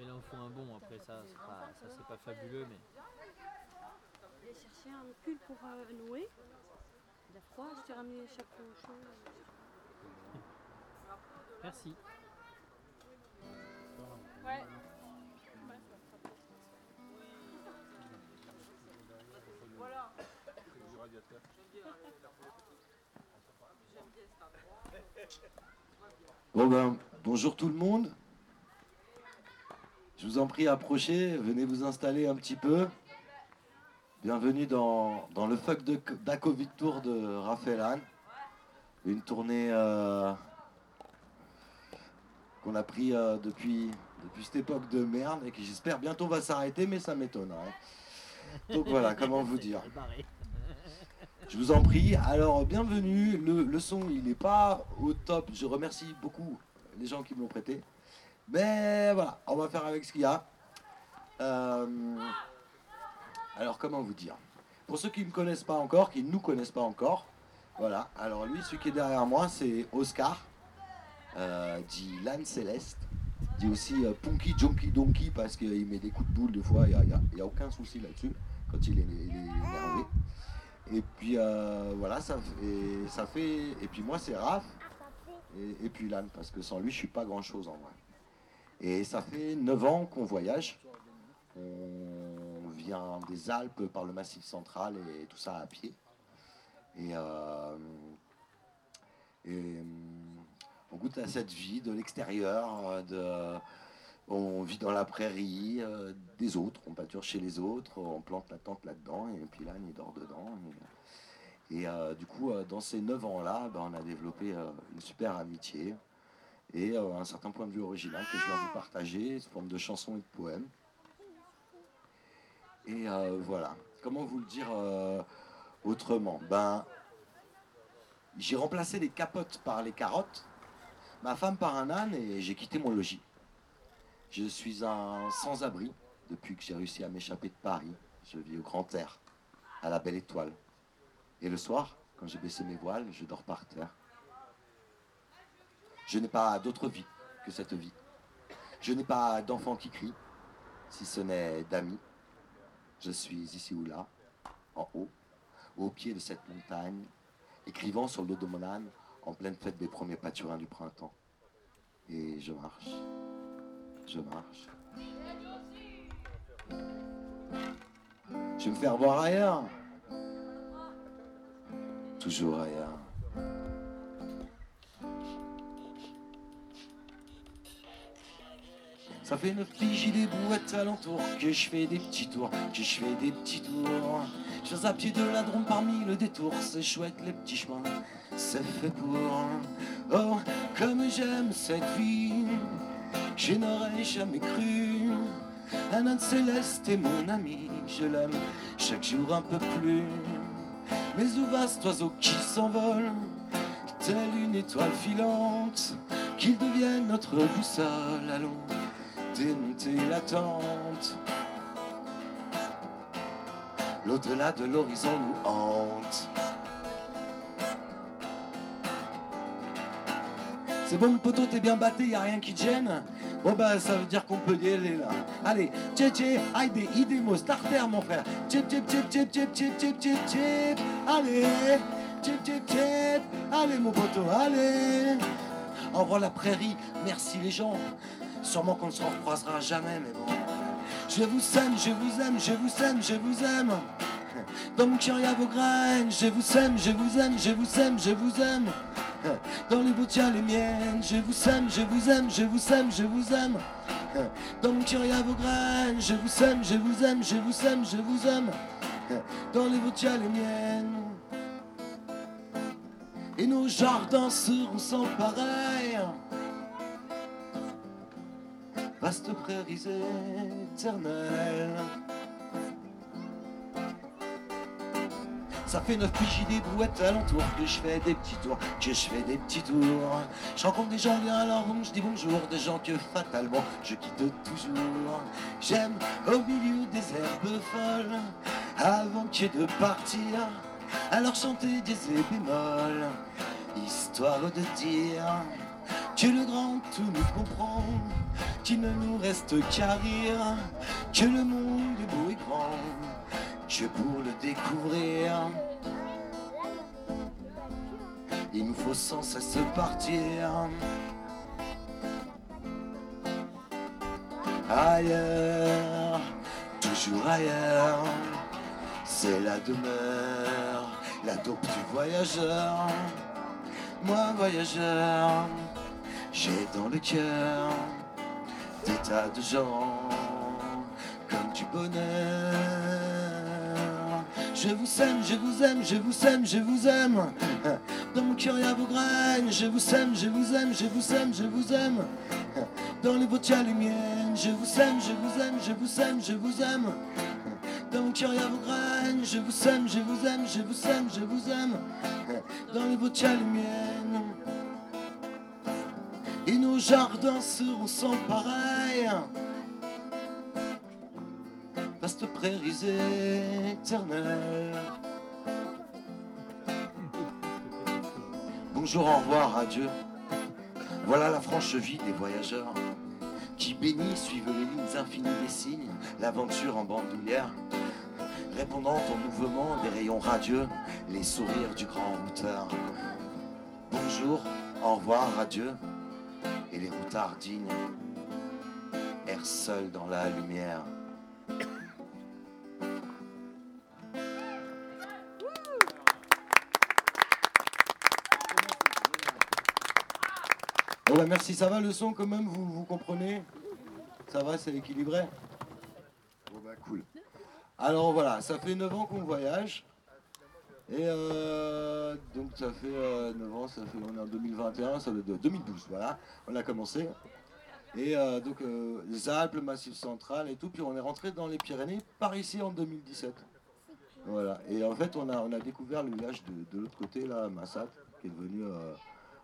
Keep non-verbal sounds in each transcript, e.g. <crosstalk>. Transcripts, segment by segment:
Mais là, on faut un bon. Après, ça, c'est pas, ça c'est pas fabuleux, mais. J'ai cherché un pull pour euh, Noé. Il a froid, je t'ai ramené chapeau chaud. <laughs> Merci. Ouais. Voilà. Bon ben, bonjour tout le monde. Je vous en prie, approchez, venez vous installer un petit peu. Bienvenue dans, dans le Fuck de d'Acovid Tour de Raphaël Hahn. Une tournée euh, qu'on a pris euh, depuis, depuis cette époque de merde et qui j'espère bientôt va s'arrêter, mais ça m'étonne. hein. Donc voilà, <laughs> comment vous dire. Je vous en prie. Alors, bienvenue. Le, le son, il n'est pas au top. Je remercie beaucoup les gens qui me l'ont prêté. Mais voilà, on va faire avec ce qu'il y a. Euh, alors, comment vous dire? Pour ceux qui ne me connaissent pas encore, qui ne nous connaissent pas encore, voilà. Alors, lui, celui qui est derrière moi, c'est Oscar, euh, dit L'âne céleste. Dit aussi euh, Punky Junky Donkey parce qu'il met des coups de boule des fois. Il n'y a, aucun souci là-dessus quand il est, énervé. Et puis euh, voilà, ça fait, ça fait. Et puis moi, c'est Raph. Et, et puis Lan, parce que sans lui, je suis pas grand chose en vrai. Et ça fait 9 ans qu'on voyage. On vient des Alpes par le Massif central et tout ça à pied. Et, euh, on goûte à cette vie de l'extérieur, on vit dans la prairie euh, des autres, on pâture chez les autres, on plante la tente là-dedans, et puis là, il dort dedans. Et, euh, du coup, dans ces 9 ans-là, ben, on a développé une super amitié et un certain point de vue original que je vais vous partager sous forme de chansons et de poèmes. Et euh, voilà. Comment vous le dire euh, autrement? Ben, j'ai remplacé les capotes par les carottes, ma femme par un âne et j'ai quitté mon logis. Je suis un sans-abri depuis que j'ai réussi à m'échapper de Paris. Je vis au grand air, à la belle étoile. Et le soir, quand j'ai baissé mes voiles, je dors par terre. Je n'ai pas d'autre vie que cette vie. Je n'ai pas d'enfant qui crie, si ce n'est d'amis. Je suis ici ou là, en haut, au pied de cette montagne, écrivant sur le dos de mon âne, en pleine fête des premiers pâturins du printemps. Et je marche, je marche. Je vais me faire voir ailleurs. Toujours ailleurs. Ça fait neuf piges, j'ai des brouettes alentour Que je fais des petits tours, que je fais des petits tours. Je fais à pied de la parmi le détour C'est chouette les petits chemins, c'est fait pour. Oh, comme j'aime cette vie Je n'aurais jamais cru. Un âne céleste est mon ami Je l'aime chaque jour un peu plus. Mais où va cet oiseau qui s'envole Telle une étoile filante Qu'il devienne notre boussole Allons la. L'au-delà de l'horizon nous hante. C'est bon, le poteau, t'es bien batté, y a rien qui gêne Bon bah ça veut dire qu'on peut y aller là. Allez, tchè tchè, aïe ah, idémo, starter mon frère. Tchè tchè tchè tchè tchè tchè tchè tchè allez, tchè tchè tchè, allez mon poteau, allez. Au revoir la prairie, merci les gens. Sûrement qu'on ne se recroisera jamais, mais bon. Je vous aime, je vous aime, je vous aime, je vous aime. Dans mon cœur, y a vos graines. Je vous aime, je vous aime, je vous aime, je vous aime. Dans les y a les miennes. Je vous aime, je vous aime, je vous aime, je vous aime. Dans mon cœur, y a vos graines. Je vous aime, je vous aime, je vous aime, je vous aime. Dans les y a les miennes. Et nos jardins seront sans pareil. Vaste prairies éternelles. Ça fait neuf piges, des brouettes alentour Que je fais des petits tours, que je fais des petits tours. Je rencontre des gens bien alors je dis bonjour Des gens que fatalement je quitte toujours. J'aime au milieu des herbes folles Avant que de partir Alors chanter des bémols Histoire de dire que le grand tout nous comprend, qu'il ne nous reste qu'à rire, que le monde est beau et grand, que pour le découvrir, il nous faut sans cesse partir. Ailleurs, toujours ailleurs, c'est la demeure, la dope du voyageur. Moi, voyageur, j'ai dans le cœur des tas de gens comme du bonheur. Je vous aime, je vous aime, je vous aime, je vous aime. Dans mon cœur, il y a vos graines. Je vous aime, je vous aime, je vous aime, je vous aime. Dans les vôtres, il les miennes. Je vous aime, je vous aime, je vous aime, je vous aime. Dans mon cœur, il y a vos graines. Je vous aime, je vous aime, je vous aime, je vous aime. Dans les vôtres, il y a les miennes. Et nos jardins seront sans pareil. Vaste prairies éternelles. Bonjour, au revoir, adieu. Voilà la franche vie des voyageurs qui bénis suivent les lignes infinies des signes, l'aventure en bandoulière, répondant au mouvement des rayons radieux, les sourires du grand routeur. Bonjour, au revoir, adieu, et les routards dignes errent seuls dans la lumière. Bah merci, ça va le son quand même, vous, vous comprenez? Ça va, c'est équilibré? Bah cool. Alors voilà, ça fait 9 ans qu'on voyage. Et euh, donc ça fait euh, 9 ans, ça fait, on est en 2021, ça fait de 2012, voilà, on a commencé. Et euh, donc euh, les Alpes, le Massif central et tout, puis on est rentré dans les Pyrénées par ici en 2017. Voilà, et en fait on a, on a découvert le village de, de l'autre côté, là, Massat, qui est devenu euh,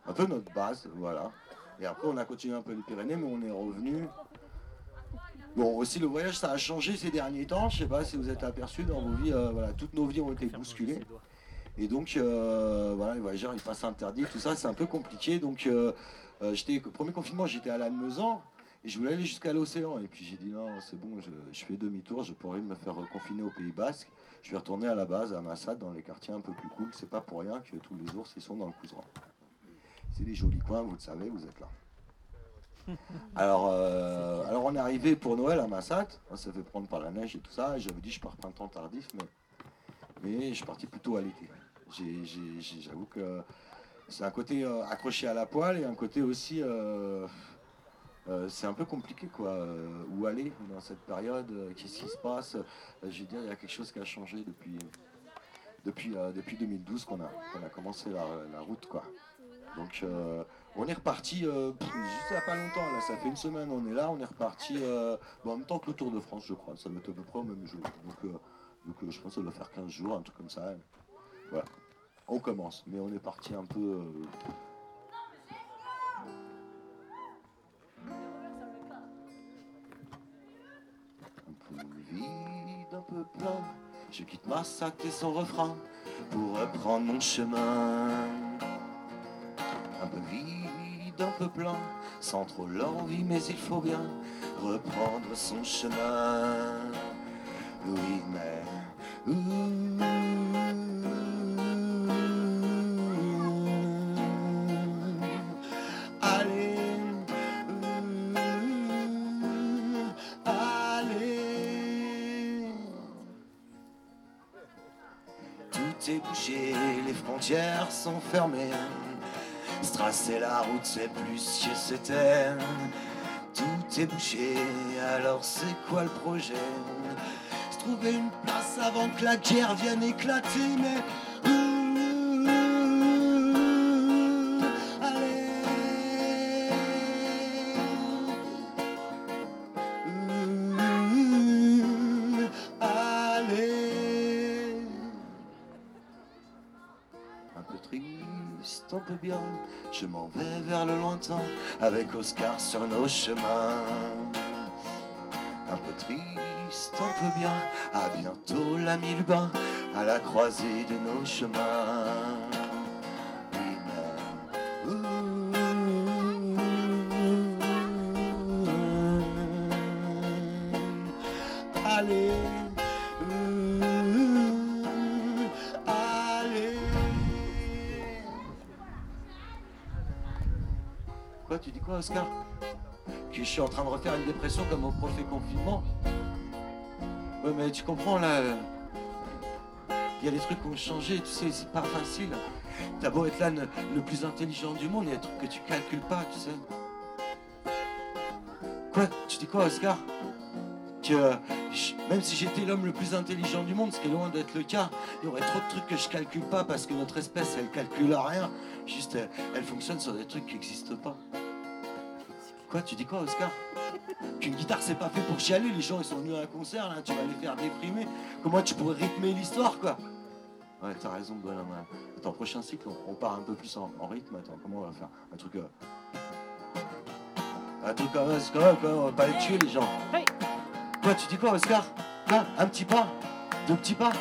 un peu notre base, voilà. Et après on a continué un peu les Pyrénées, mais on est revenu. Bon, aussi le voyage ça a changé ces derniers temps, je sais pas si vous êtes aperçus dans vos vies, euh, voilà, toutes nos vies ont été bousculées. Et donc, euh, voilà, les voyageurs, ils passent interdit, tout ça, c'est un peu compliqué. Donc, euh, euh, j'étais, premier confinement, j'étais à Lannemezan et je voulais aller jusqu'à l'océan. Et puis, j'ai dit non, c'est bon, je, je fais demi-tour, je pourrais me faire confiner au Pays Basque. Je vais retourner à la base, à Massad, dans les quartiers un peu plus cool. C'est pas pour rien que tous les ours, ils sont dans le couseran. C'est des jolis coins, vous le savez, vous êtes là. <laughs> Alors, euh, alors on est arrivé pour Noël à Massat, on s'est fait prendre par la neige et tout ça, et j'avais dit je pars printemps tardif, mais, mais je suis parti plutôt à l'été. J'avoue que c'est un côté euh, accroché à la poêle et un côté aussi, euh, euh, c'est un peu compliqué quoi. euh, où aller dans cette période euh, Qu'est-ce qui se passe Euh, Je veux dire, il y a quelque chose qui a changé depuis, depuis, euh, depuis 2012 qu'on a, qu'on a commencé la, route quoi. Donc euh, on est reparti euh, pff, juste il a pas longtemps, là, ça fait une semaine on est là, on est reparti euh, bon, en même temps que le Tour de France je crois, ça doit être à peu près au même jour. Donc, euh, donc euh, je pense que ça doit faire 15 jours, un truc comme ça. Voilà. On commence, mais on est parti un peu. euh, Un peu vide, un peu plein. Je quitte ma sac et son refrain pour reprendre mon chemin. Un peu vide, un peu plein, sans trop l'envie, mais il faut bien reprendre son chemin. Oui, mais. Tracer la route, c'est plus que c'était. Tout est bouché, alors c'est quoi le projet? Se trouver une place avant que la guerre vienne éclater, mais. Je m'en vais vers le lointain avec Oscar sur nos chemins. Un peu triste, un peu bien, à bientôt l'ami Lubin, à la croisée de nos chemins. Oscar Que je suis en train de refaire une dépression comme au premier confinement Ouais, mais tu comprends là. Il y a des trucs qui ont changé, tu sais, c'est pas facile. T'as beau être là le, plus intelligent du monde, il y a des trucs que tu calcules pas, tu sais. Quoi Tu dis quoi, Oscar? Que je- même si j'étais l'homme le plus intelligent du monde, ce qui est loin d'être le cas, il y aurait trop de trucs que je calcule pas parce que notre espèce, elle calcule rien. Juste, elle, elle fonctionne sur des trucs qui n'existent pas. Quoi Tu dis quoi, Oscar Qu'une guitare, c'est pas fait pour chialer. Les gens, ils sont venus à un concert, là, tu vas les faire déprimer. Comment tu pourrais rythmer l'histoire, quoi Ouais, t'as raison, bonhomme. Attends, prochain cycle, on, on part un peu plus en, en rythme. Attends, comment on va faire Un truc. euh, Un truc comme même, on va pas les tuer, les gens. Quoi, tu dis quoi, Oscar Hein Un petit pas Deux petits pas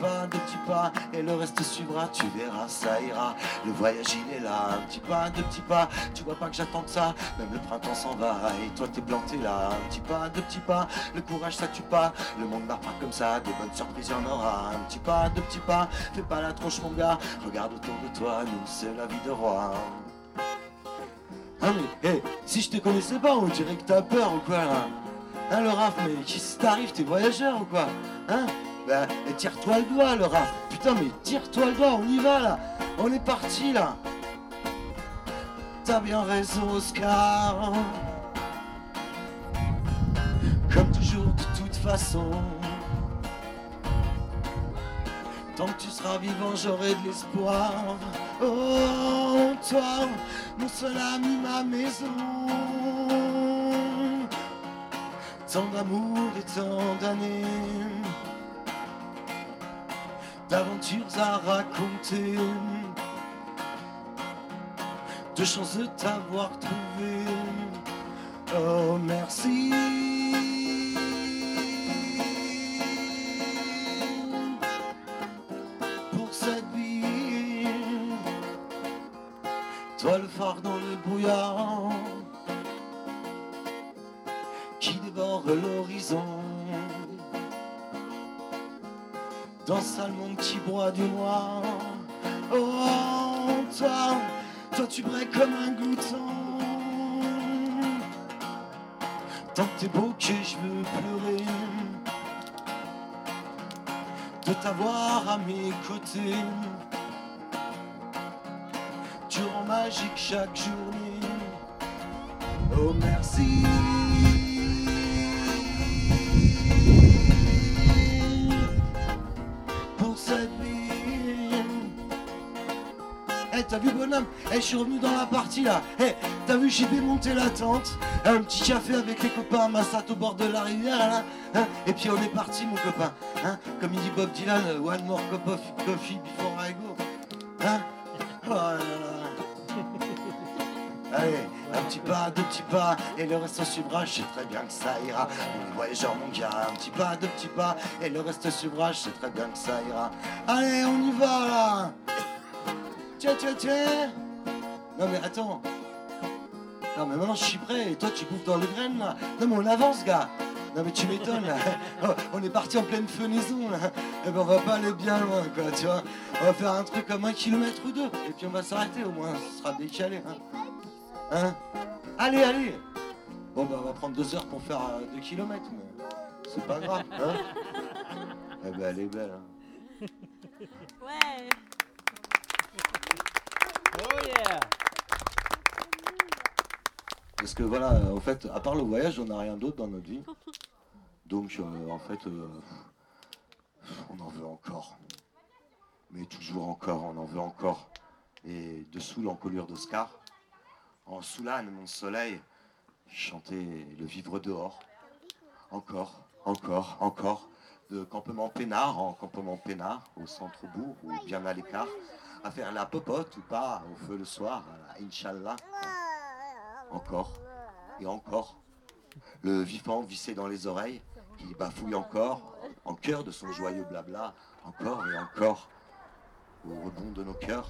pas, deux petits pas, et le reste suivra, tu verras, ça ira. Le voyage il est là, un petit pas, deux petits pas, tu vois pas que j'attends que ça, même le printemps s'en va, et toi t'es planté là, un petit pas, deux petits pas, le courage ça tue pas, le monde marche pas comme ça, des bonnes surprises y en aura, un petit pas, deux petits pas, fais pas la tronche mon gars, regarde autour de toi, nous c'est la vie de roi. Ah mais, hé, si je te connaissais pas, on dirait que t'as peur ou quoi là Hein le Raph, mais qui t'arrive, t'es voyageur ou quoi Hein? Et tire-toi le doigt le Raph Putain mais tire-toi le doigt, on y va là On est parti là T'as bien raison Oscar Comme toujours de toute façon Tant que tu seras vivant, j'aurai de l'espoir. Oh, toi, mon seul ami, ma maison. Tant d'amour et tant d'années. D'aventures à raconter. De chance de t'avoir trouvé. Oh, merci. pour cette vie. Toi le phare dans le brouillard qui dévore l'horizon. Dans sale monde qui broie du noir. Oh, toi, toi tu braies comme un glouton. Tant que t'es beau que je veux pleurer de t'avoir à mes côtés. Tu rends magique chaque journée. Oh merci. T'as vu, bonhomme Eh, je suis revenu dans la partie là. Eh, t'as vu, j'ai démonté la tente. Un petit café avec les copains à Massat au bord de la rivière là. hein. Et puis on est parti, mon copain. Hein Comme il dit Bob Dylan, euh, one more cup of coffee before I go. Hein Oh là là. Allez, un petit pas, deux petits pas, et le reste suivra, je sais très bien que ça ira. On est voyageurs, mon gars, un petit pas, deux petits pas, et le reste suivra, je sais très bien que ça ira. Allez, on y va là Tiens, tiens, tiens Non mais attends Non mais maintenant je suis prêt, et toi tu bouffes dans les graines là Non mais on avance, gars non mais tu m'étonnes là. <laughs> On est parti en pleine fenaison là. Eh ben on va pas aller bien loin quoi, tu vois. On va faire un truc comme un kilomètre ou deux. Et puis on va s'arrêter au moins, ce sera décalé. Hein. Hein? Allez, allez Bon bah on va prendre deux heures pour faire euh, deux kilomètres, mais c'est pas grave, hein <laughs> Eh ben elle est belle, hein. Ouais. Parce que voilà, euh, en fait, à part le voyage, on n'a rien d'autre dans notre vie. Donc euh, en fait, euh, on en veut encore. Mais toujours encore, on en veut encore. Et dessous l'encolure d'Oscar, en Soulane, mon soleil, chanter le vivre dehors. Encore, encore, encore. De campement peinard en campement peinard, au centre-bourg ou bien à l'écart. À faire la popote ou pas, au feu le soir, la Inch'Allah. Encore et encore. Le vivant vissé dans les oreilles, qui bafouille encore, en cœur de son joyeux blabla, encore et encore. Au rebond de nos cœurs,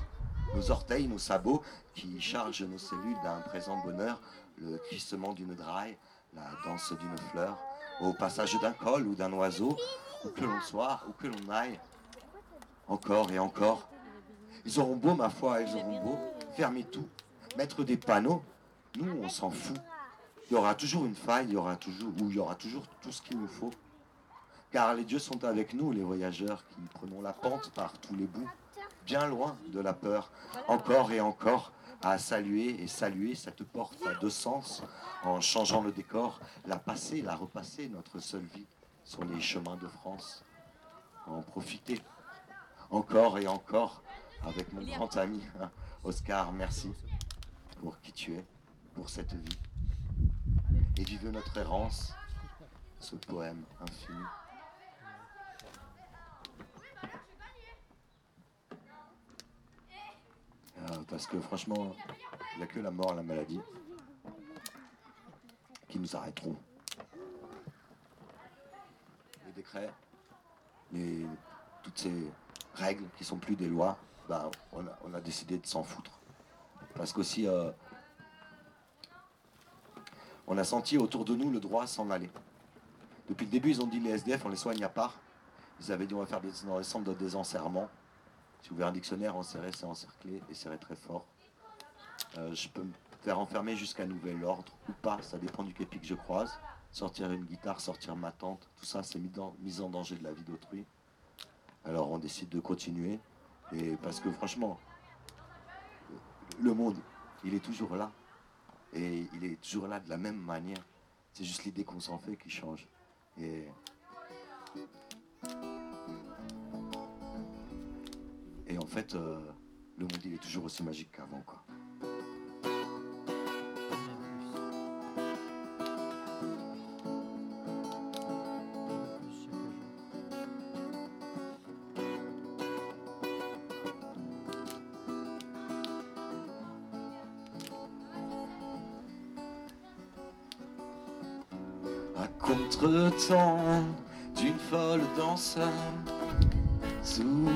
nos orteils, nos sabots, qui chargent nos cellules d'un présent bonheur, le crissement d'une draille, la danse d'une fleur, au passage d'un col ou d'un oiseau, où que l'on soit, où que l'on aille, encore et encore. Ils auront beau, ma foi, ils auront beau fermer tout, mettre des panneaux, nous on s'en fout. Il y aura toujours une faille, il y aura toujours, ou il y aura toujours tout ce qu'il nous faut. Car les dieux sont avec nous, les voyageurs, qui prenons la pente par tous les bouts, bien loin de la peur, encore et encore, à saluer et saluer cette porte à deux sens, en changeant le décor, la passer, la repasser, notre seule vie, sur les chemins de France. En profiter, encore et encore, avec mon grand ami, <laughs> Oscar, merci pour qui tu es, pour cette vie. Et vive notre errance, ce poème infini. Euh, parce que franchement, il n'y a que la mort, la maladie, qui nous arrêteront. Les décrets, les, toutes ces règles qui sont plus des lois, ben, on, a, décidé de s'en foutre. Parce qu'aussi, euh, on a senti autour de nous le droit s'en aller. Depuis le début, ils ont dit les SDF, on les soigne à part. Ils avaient dit on va faire des, dans les centres de désenserrement. Si vous ouvrez un dictionnaire, enserrer, c'est encercler et serrer très fort. Euh, je peux me faire enfermer jusqu'à nouvel ordre ou pas, ça dépend du képi que je croise. Sortir une guitare, sortir ma tente, tout ça, c'est mis, en danger de la vie d'autrui. Alors on décide de continuer. Et parce que franchement, le monde, il est toujours là. Et il est toujours là de la même manière. C'est juste l'idée qu'on s'en fait qui change. Et en fait, euh, le monde il est toujours aussi magique qu'avant, quoi. Contre-temps d'une folle danse, s'ouvrent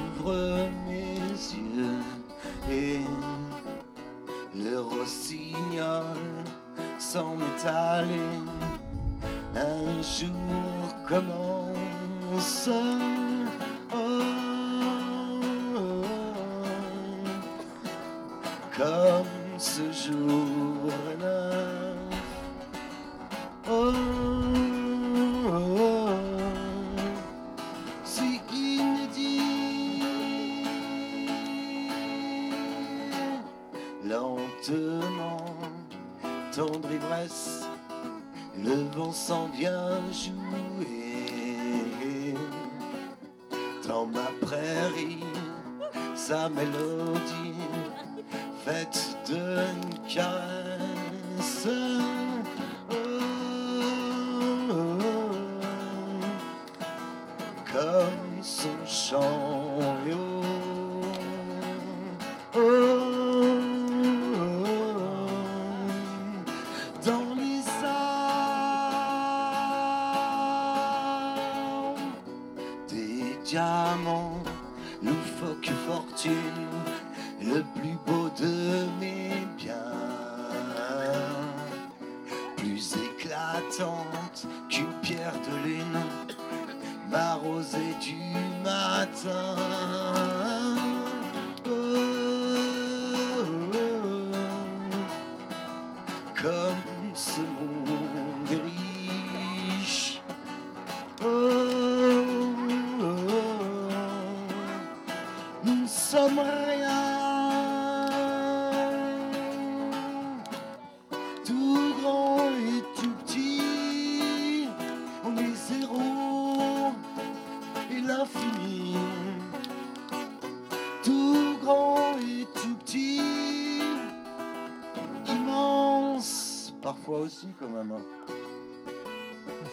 Comme ce monde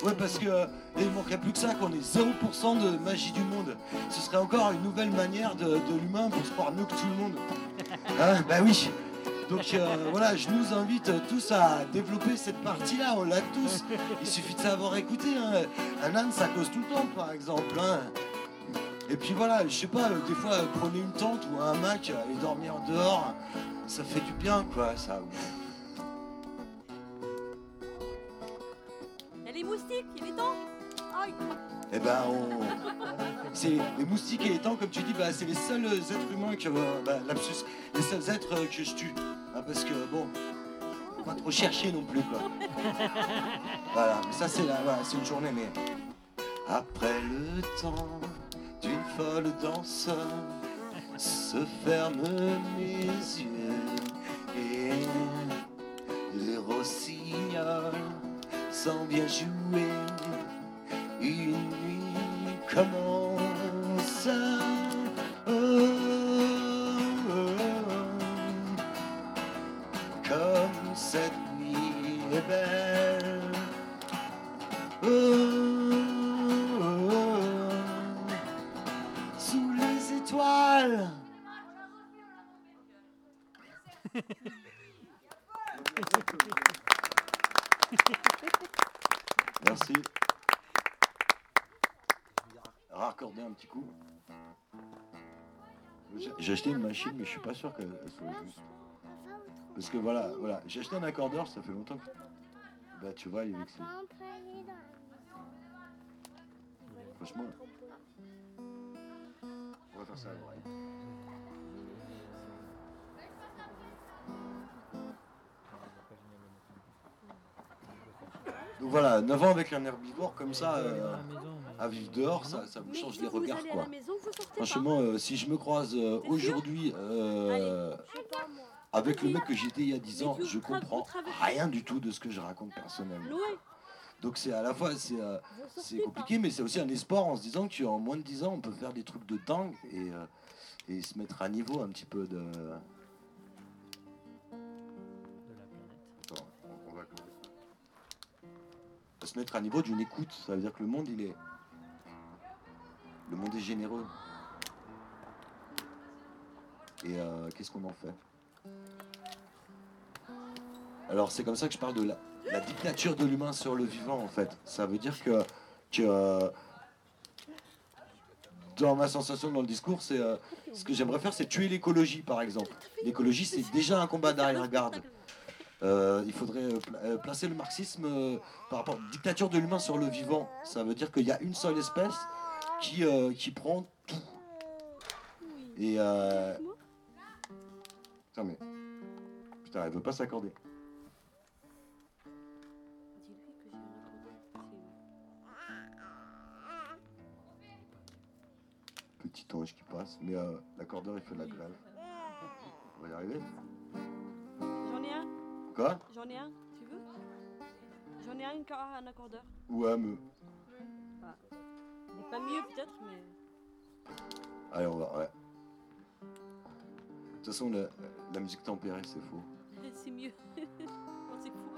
Ouais, parce que euh, il manquerait plus que ça, qu'on ait 0% de magie du monde. Ce serait encore une nouvelle manière de, de l'humain pour se croire mieux que tout le monde. <laughs> Hein, bah oui. Donc euh, voilà, je nous invite tous à développer cette partie-là, on l'a tous. Il suffit de savoir écouter. hein. Un âne, ça cause tout le temps, par exemple. hein. Et puis voilà, je sais pas, euh, des fois, euh, prenez une tente ou un hamac et dormir dehors, ça fait du bien, quoi. Ça. Ben, on... c'est les moustiques et les temps, comme tu dis, bah, c'est les seuls êtres humains que, bah, les seuls êtres que je tue. Hein, parce que bon, pas trop chercher non plus, quoi. voilà, mais ça c'est voilà, c'est une journée, mais après le temps d'une folle danse, se ferment mes yeux et les rossignols sans bien jouer. Une nuit commence. J'ai- acheté une machine, mais je suis pas sûr qu'elle soit juste. Parce que voilà, voilà, j'ai acheté un accordeur, ça fait longtemps que. Bah tu vois, il est. Franchement. On va faire ça à l'oreille. Donc voilà, 9 ans avec un herbivore comme ça, euh, À vivre dehors, ça, ça vous change les regards quoi. maison, Franchement, euh, si je me croise euh, aujourd'hui euh, avec le mec que j'étais il y a 10 Mais ans, je comprends rien du tout de ce que je raconte personnellement. Donc c'est à la fois c'est c'est compliqué, mais c'est aussi un espoir en se disant qu'en moins de 10 ans, on peut faire des trucs de dingue et, et se mettre à niveau un petit peu de. se mettre à niveau d'une écoute. Ça veut dire que le monde, il est. Le monde est généreux. Et euh, qu'est-ce qu'on en fait? Alors c'est comme ça que je parle de la, dictature de l'humain sur le vivant en fait. Ça veut dire que, euh, dans ma sensation dans le discours, euh, ce que j'aimerais faire, c'est tuer l'écologie par exemple. L'écologie, c'est déjà un combat d'arrière-garde. Il faudrait pla- placer le marxisme par rapport à la dictature de l'humain sur le vivant. Ça veut dire qu'il y a une seule espèce qui, euh, qui prend tout. Et euh... Putain mais... Putain, elle veut pas s'accorder. Petit ange qui passe. Mais euh, l'accordeur, il fait de la grève. On va y arriver. J'en ai un, Quoi? J'en ai un, tu veux? J'en ai un qui a un accordeur. Ouais, mais... Pas mieux peut-être, mais. Allez, on va... Ouais. De toute façon, la, la musique tempérée, c'est faux. <laughs> C'est mieux. <laughs> C'est fou.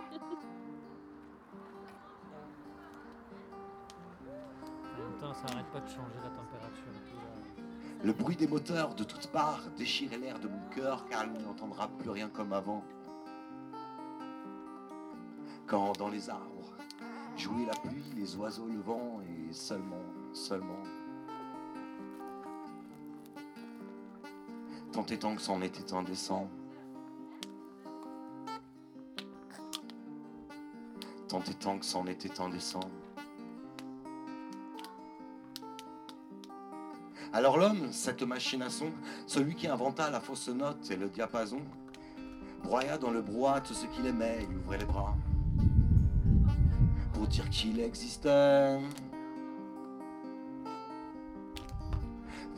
En même temps, ça arrête pas de changer la température. Le bruit des moteurs de toutes parts déchirait l'air de mon cœur car il n'entendra plus rien comme avant. Quand dans les arbres jouait la pluie, les oiseaux, le vent et seulement, seulement. Tant et tant que c'en était indécent. Tant et tant que c'en était indécent. Alors l'homme, cette machine à son, celui qui inventa la fausse note et le diapason, broya dans le brouhaha tout ce qu'il aimait, il ouvrait les bras pour dire qu'il existait.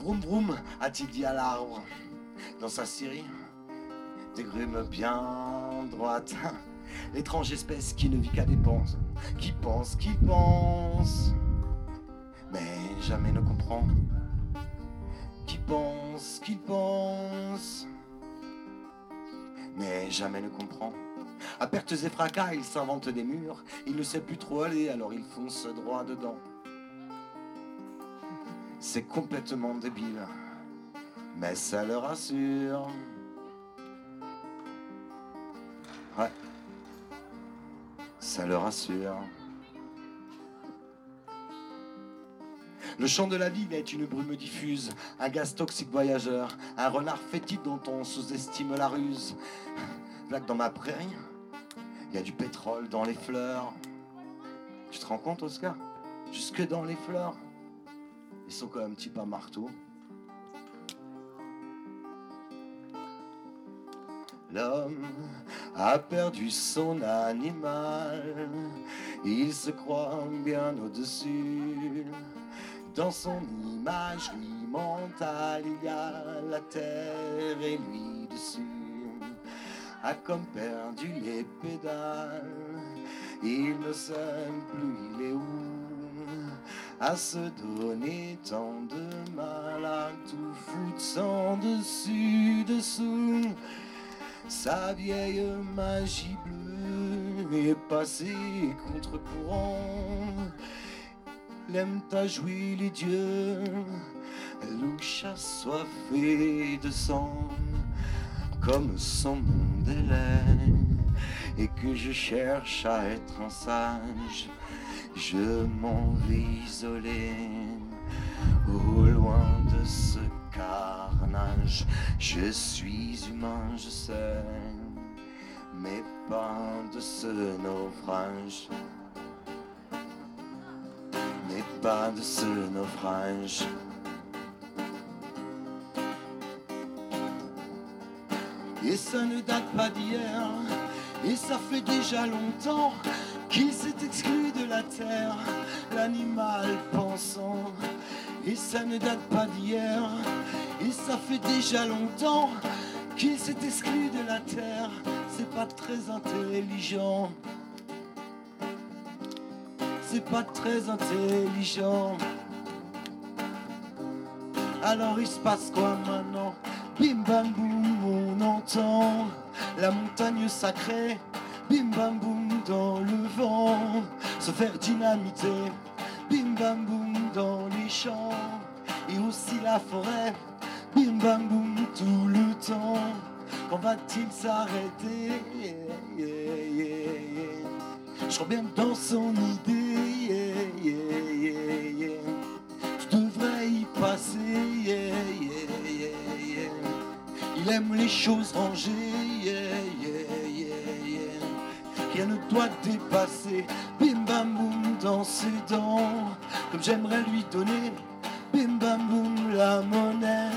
Vroom vroom, a-t-il dit à l'arbre, dans sa scierie, des grumes bien droites, l'étrange espèce qui ne vit qu'à dépense, qui pense, qui pense, mais jamais ne comprend qui pense, qui pense, mais jamais ne comprend. À pertes et fracas, il s'invente des murs, il ne sait plus trop aller, alors il fonce droit dedans. C'est complètement débile, mais ça le rassure. Ouais, ça le rassure. Le chant de la ville est une brume diffuse, un gaz toxique voyageur, un renard fétide dont on sous-estime la ruse. Là dans ma prairie, il y a du pétrole dans les fleurs. Tu te rends compte, Oscar? Jusque dans les fleurs. Ils sont comme un petit pas marteau. L'homme a perdu son animal. Il se croit bien au-dessus. Dans son imagerie mentale, il y a la terre et lui dessus. A comme perdu les pédales. Il ne sait plus il est où. À se donner tant de mal à tout foutre sans dessus dessous. Sa vieille magie bleue est passée contre-courant. L'aime à jouer les dieux, louche assoiffée de sang, comme son monde est et que je cherche à être un sage. Je m'en vais isoler au loin de ce carnage. Je suis humain, je sais, mais pas de ce naufrage. Mais pas de ce naufrage. Et ça ne date pas d'hier, et ça fait déjà longtemps qu'il s'est exclu de la terre, l'animal pensant. Et ça ne date pas d'hier, et ça fait déjà longtemps qu'il s'est exclu de la terre. C'est pas très intelligent. C'est pas très intelligent. Alors il se passe quoi maintenant? Bim bam boum, on entend la montagne sacrée. Bim bam boum dans le vent, se faire dynamiter. Bim bam boum dans les champs et aussi la forêt. Bim bam boum tout le temps. Quand va-t-il s'arrêter? Yeah, yeah, yeah, Je reviens dans son idée. Tu devrais y passer. Il aime les choses rangées. Rien ne doit dépasser. Bim bam boum dans ses dents. Comme j'aimerais lui donner. Bim bam boum la monnaie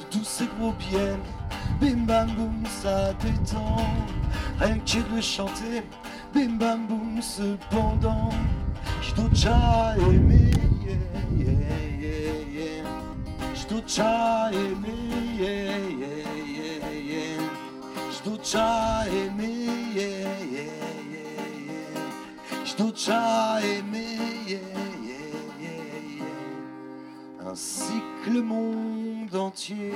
de tous ces gros biens. Bim bam boum ça détend. Rien que de chanter. Bim bam boum cependant. J'ai d'autres déjà aimé. Yeah, yeah, yeah. J'ai d'autres déjà aimé. Yeah, yeah, yeah, yeah. J'ai d'autres déjà aimé. D'autres déjà aimé. Ainsi que le monde entier.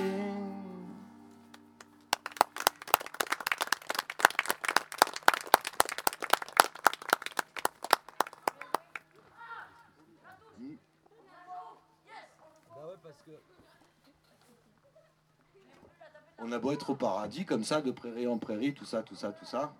On a beau être au paradis comme ça, de prairie en prairie, tout ça, tout ça, tout ça.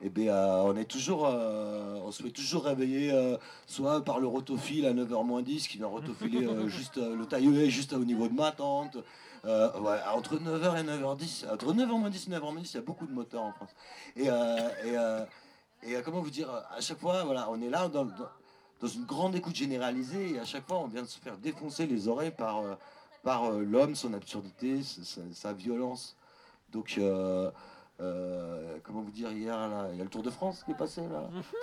Eh bien, euh, on est toujours, euh, on se fait toujours réveiller, euh, soit par le rotophile à 9h moins 10 qui vient rotophiler <laughs> juste le taillelet juste au niveau de ma tante. Ouais, entre 9h et 9h10, entre 9h moins 10 et 9h moins 10, il y a beaucoup de moteurs en France. Et, et, et, comment vous dire, à chaque fois, voilà, on est là dans, dans- une grande écoute généralisée et à chaque fois, on vient de se faire défoncer les oreilles par, par l'homme, son absurdité, sa, sa- sa violence. Donc, euh, comment vous dire, hier, là, il y a le Tour de France qui est passé, là. <laughs>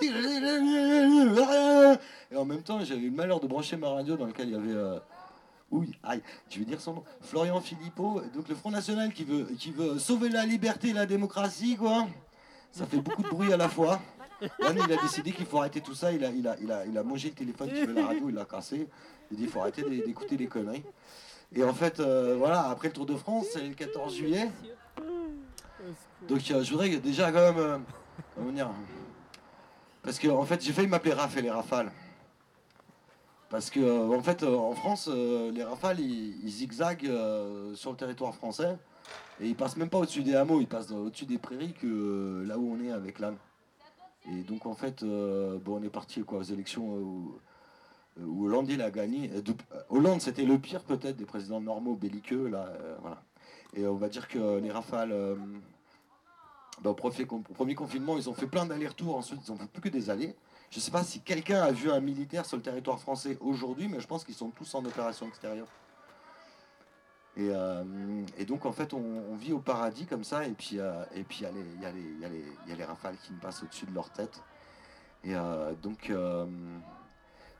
Et en même temps, j'avais eu le malheur de brancher ma radio dans laquelle il y avait... euh, oui, aïe, je vais dire son nom. Florian Philippot, donc le Front National qui veut, qui veut sauver la liberté et la démocratie, quoi. Ça fait beaucoup de bruit à la fois. Il a décidé qu'il faut arrêter tout ça. Il a, il a, il a, il a mangé le téléphone qui fait la radio, il l'a cassé. Il dit qu'il faut arrêter d'é- d'écouter les conneries. Et en fait, euh, voilà, après le Tour de France, c'est le 14 juillet. Donc euh, je voudrais déjà quand même... euh, comment dire Parce que en fait, j'ai failli m'appeler Raph et les Rafales. Parce que euh, en fait, en France, les Rafales, ils, ils zigzaguent sur le territoire français. Et ils passent même pas au-dessus des hameaux, ils passent au-dessus des prairies que là où on est avec l'âne. Et donc en fait, bon, on est parti quoi, aux élections où, Hollande il a gagné. Hollande c'était le pire peut-être des présidents normaux belliqueux là, voilà. Et on va dire que les Rafales, bah, au, premier, confinement, ils ont fait plein d'allers-retours. Ensuite, ils ont fait plus que des allées. Je ne sais pas si quelqu'un a vu un militaire sur le territoire français aujourd'hui, mais je pense qu'ils sont tous en opération extérieure. Et, euh, donc, en fait, on, vit au paradis comme ça, et puis il y, a les- rafales qui me passent au-dessus de leur tête. Et euh, donc, euh,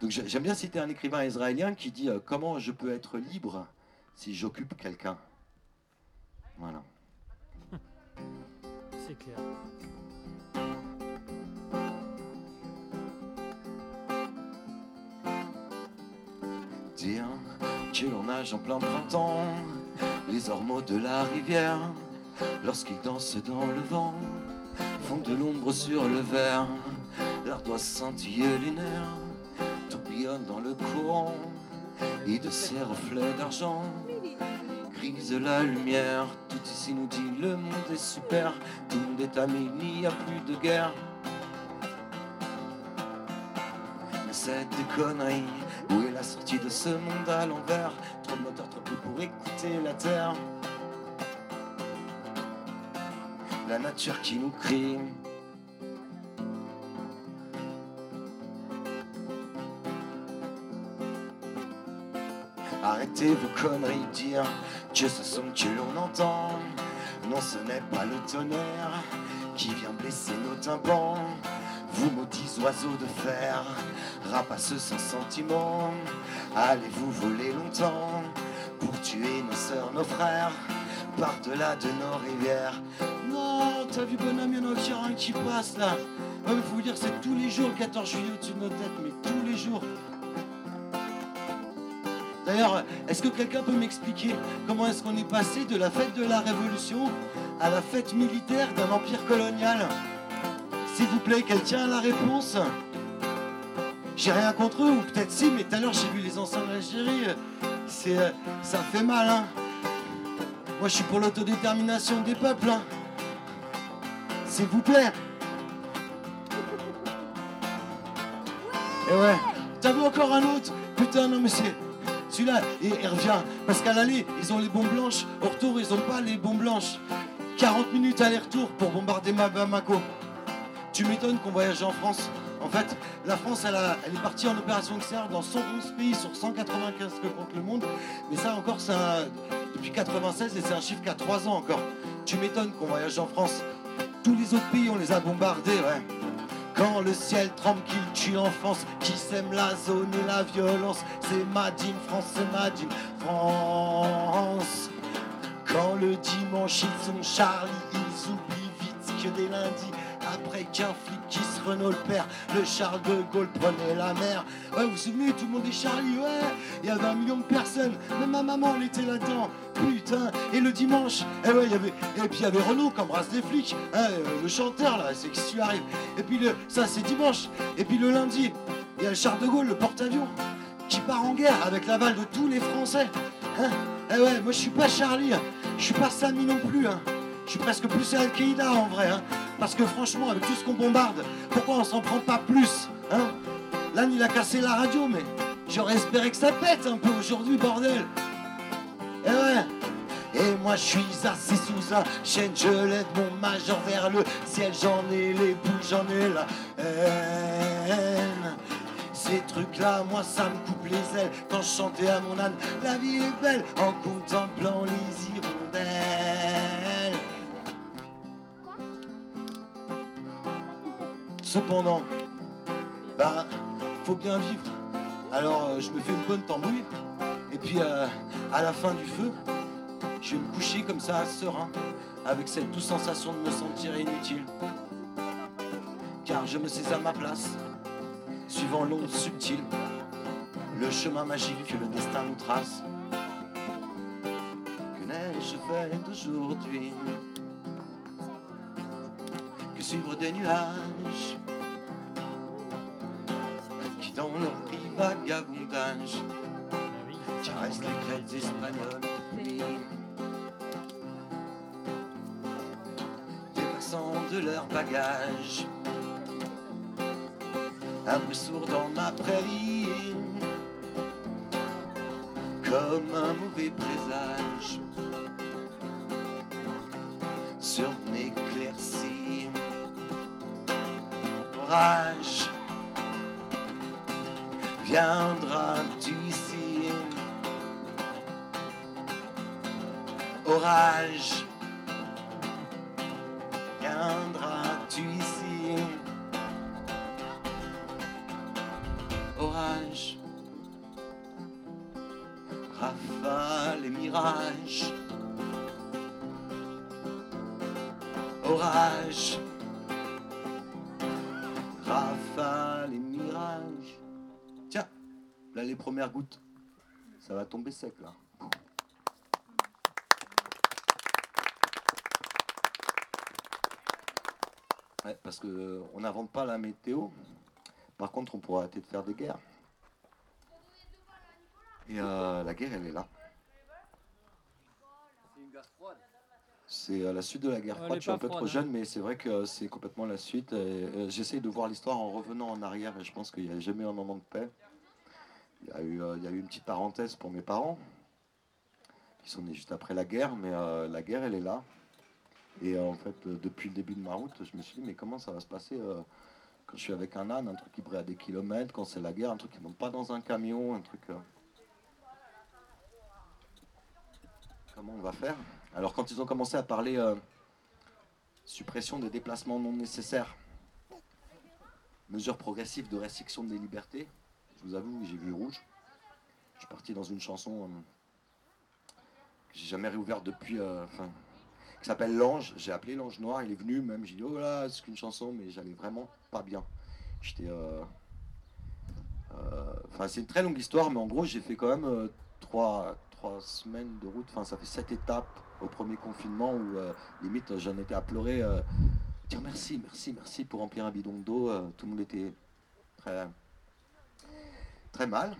j'aime bien citer un écrivain israélien qui dit Comment je peux être libre si j'occupe quelqu'un? Voilà. C'est clair. Dire que l'on nage en plein printemps, les ormeaux de la rivière, lorsqu'ils dansent dans le vent, font de l'ombre sur le verre, l'ardoise scintille lunaire, tourbillonne dans le courant, et de ses reflets d'argent, grise la lumière, tout ici nous dit le monde est super, tout le monde est ami, il n'y a plus de guerre. Mais c'est des conneries. Où est la sortie de ce monde à l'envers? Trop de moteurs, trop peu pour écouter la terre. La nature qui nous crie. Arrêtez vos conneries, dire que ce son que l'on entend. Non, ce n'est pas le tonnerre qui vient blesser nos tympans. Vous maudits oiseaux de fer, rapaces sans sentiment, allez-vous voler longtemps pour tuer nos sœurs, nos frères, par-delà de nos rivières? Non, t'as vu bonhomme, y'en a un qui passe là. Mais faut vous dire, c'est tous les jours le 14 juillet au-dessus de nos têtes, mais tous les jours. D'ailleurs, est-ce que quelqu'un peut m'expliquer comment est-ce qu'on est passé de la fête de la Révolution à la fête militaire d'un empire colonial? S'il vous plaît, quelqu'un a la réponse J'ai rien contre eux, ou peut-être si, mais tout à l'heure j'ai vu les anciens euh, C'est, euh, ça fait mal, hein. Moi, je suis pour l'autodétermination des peuples, hein. S'il vous plaît. Et ouais, t'as vu encore un autre? Putain, non mais. Celui-là, il, il revient. Parce qu'à l'aller, ils ont les bombes blanches. Au retour, ils ont pas les bombes blanches. 40 minutes aller-retour pour bombarder ma Bamako. Tu m'étonnes qu'on voyage en France. En fait, la France, elle, est partie en opération extérieure dans 111 pays sur 195 que compte le monde. Mais ça encore, c'est depuis 96 et c'est un chiffre qui a 3 ans encore. Tu m'étonnes qu'on voyage en France. Tous les autres pays, on les a bombardés, ouais. Quand le ciel tremble, qu'il tue l'enfance, qui sème la zone et la violence, c'est Madine France, c'est Madine France. Quand le dimanche ils sont Charlie, ils oublient vite que dès lundi, après qu'un flic se Renault le père, le Charles de Gaulle prenait la mer. Ouais, vous vous souvenez, tout le monde est Charlie, ouais, il y avait un million de personnes, même ma maman elle était là-dedans, putain. Et le dimanche, eh ouais, y avait, et puis il y avait Renault qui embrasse des flics, hein, euh, le chanteur là, c'est qui lui arrive. Et puis le, ça c'est dimanche, et puis le lundi, il y a le Charles de Gaulle, le porte-avions, qui part en guerre avec l'aval de tous les Français. Hein eh ouais, moi je suis pas Charlie, hein. je suis pas Sami non plus. Hein. Je suis presque plus Al-Qaïda en vrai. Hein. Parce que franchement, avec tout ce qu'on bombarde, pourquoi on s'en prend pas plus hein? Là, il a cassé la radio, mais j'aurais espéré que ça pète un peu aujourd'hui, bordel. Eh ouais. Et moi je suis assis sous un chêne, je lève mon majeur vers le ciel, j'en ai les boules, j'en ai la haine. Ces trucs-là, moi ça me coupe les ailes quand je chantais à mon âne. La vie est belle en contemplant les hirondelles. Cependant, bah, faut bien vivre. Alors euh, je me fais une bonne tambouille, et puis euh, à la fin du feu, je vais me coucher comme ça, serein, avec cette douce sensation de me sentir inutile. Car je me sais à ma place, suivant l'onde subtile, le chemin magique que le destin nous trace. Que n'ai-je fait d'aujourd'hui? Que suivre des nuages qui dans leur prix vagabondage caressent les crêtes espagnoles. Dépassant de leur bagage. Un bruit sourd dans ma prairie. Comme un mauvais présage Orage, viendras-tu Orage, Ça va tomber sec là. Ouais, parce que euh, on n'invente pas la météo. Par contre, on pourra arrêter de faire des guerres. Et euh, la guerre, elle est là. C'est euh, la suite de la guerre froide. Je suis un peu trop hein. jeune, mais c'est vrai que c'est complètement la suite. J'essaye de voir l'histoire en revenant en arrière et je pense qu'il n'y a jamais eu un moment de paix. Il y, a eu, euh, il y a eu une petite parenthèse pour mes parents, qui sont nés juste après la guerre, mais euh, la guerre, elle est là. Et euh, en fait, depuis le début de ma route, je me suis dit, mais comment ça va se passer quand je suis avec un âne, un truc qui brille à des kilomètres, quand c'est la guerre, un truc qui ne monte pas dans un camion, un truc... Comment on va faire? Alors quand ils ont commencé à parler suppression des déplacements non nécessaires, mesures progressives de restriction des libertés, vous avoue, j'ai vu rouge. Je suis parti dans une chanson euh, que j'ai jamais réouverte depuis, euh, enfin, qui s'appelle L'Ange. J'ai appelé L'Ange Noir, il est venu même, j'ai dit oh là, c'est qu'une chanson, mais j'allais vraiment pas bien. J'étais... euh, Enfin, c'est une très longue histoire, mais en gros, j'ai fait quand même trois, trois semaines de route. Enfin, ça fait sept étapes au premier confinement où, limite, j'en étais à pleurer. dire merci, merci, merci pour remplir un bidon d'eau. tout le monde était très, très mal.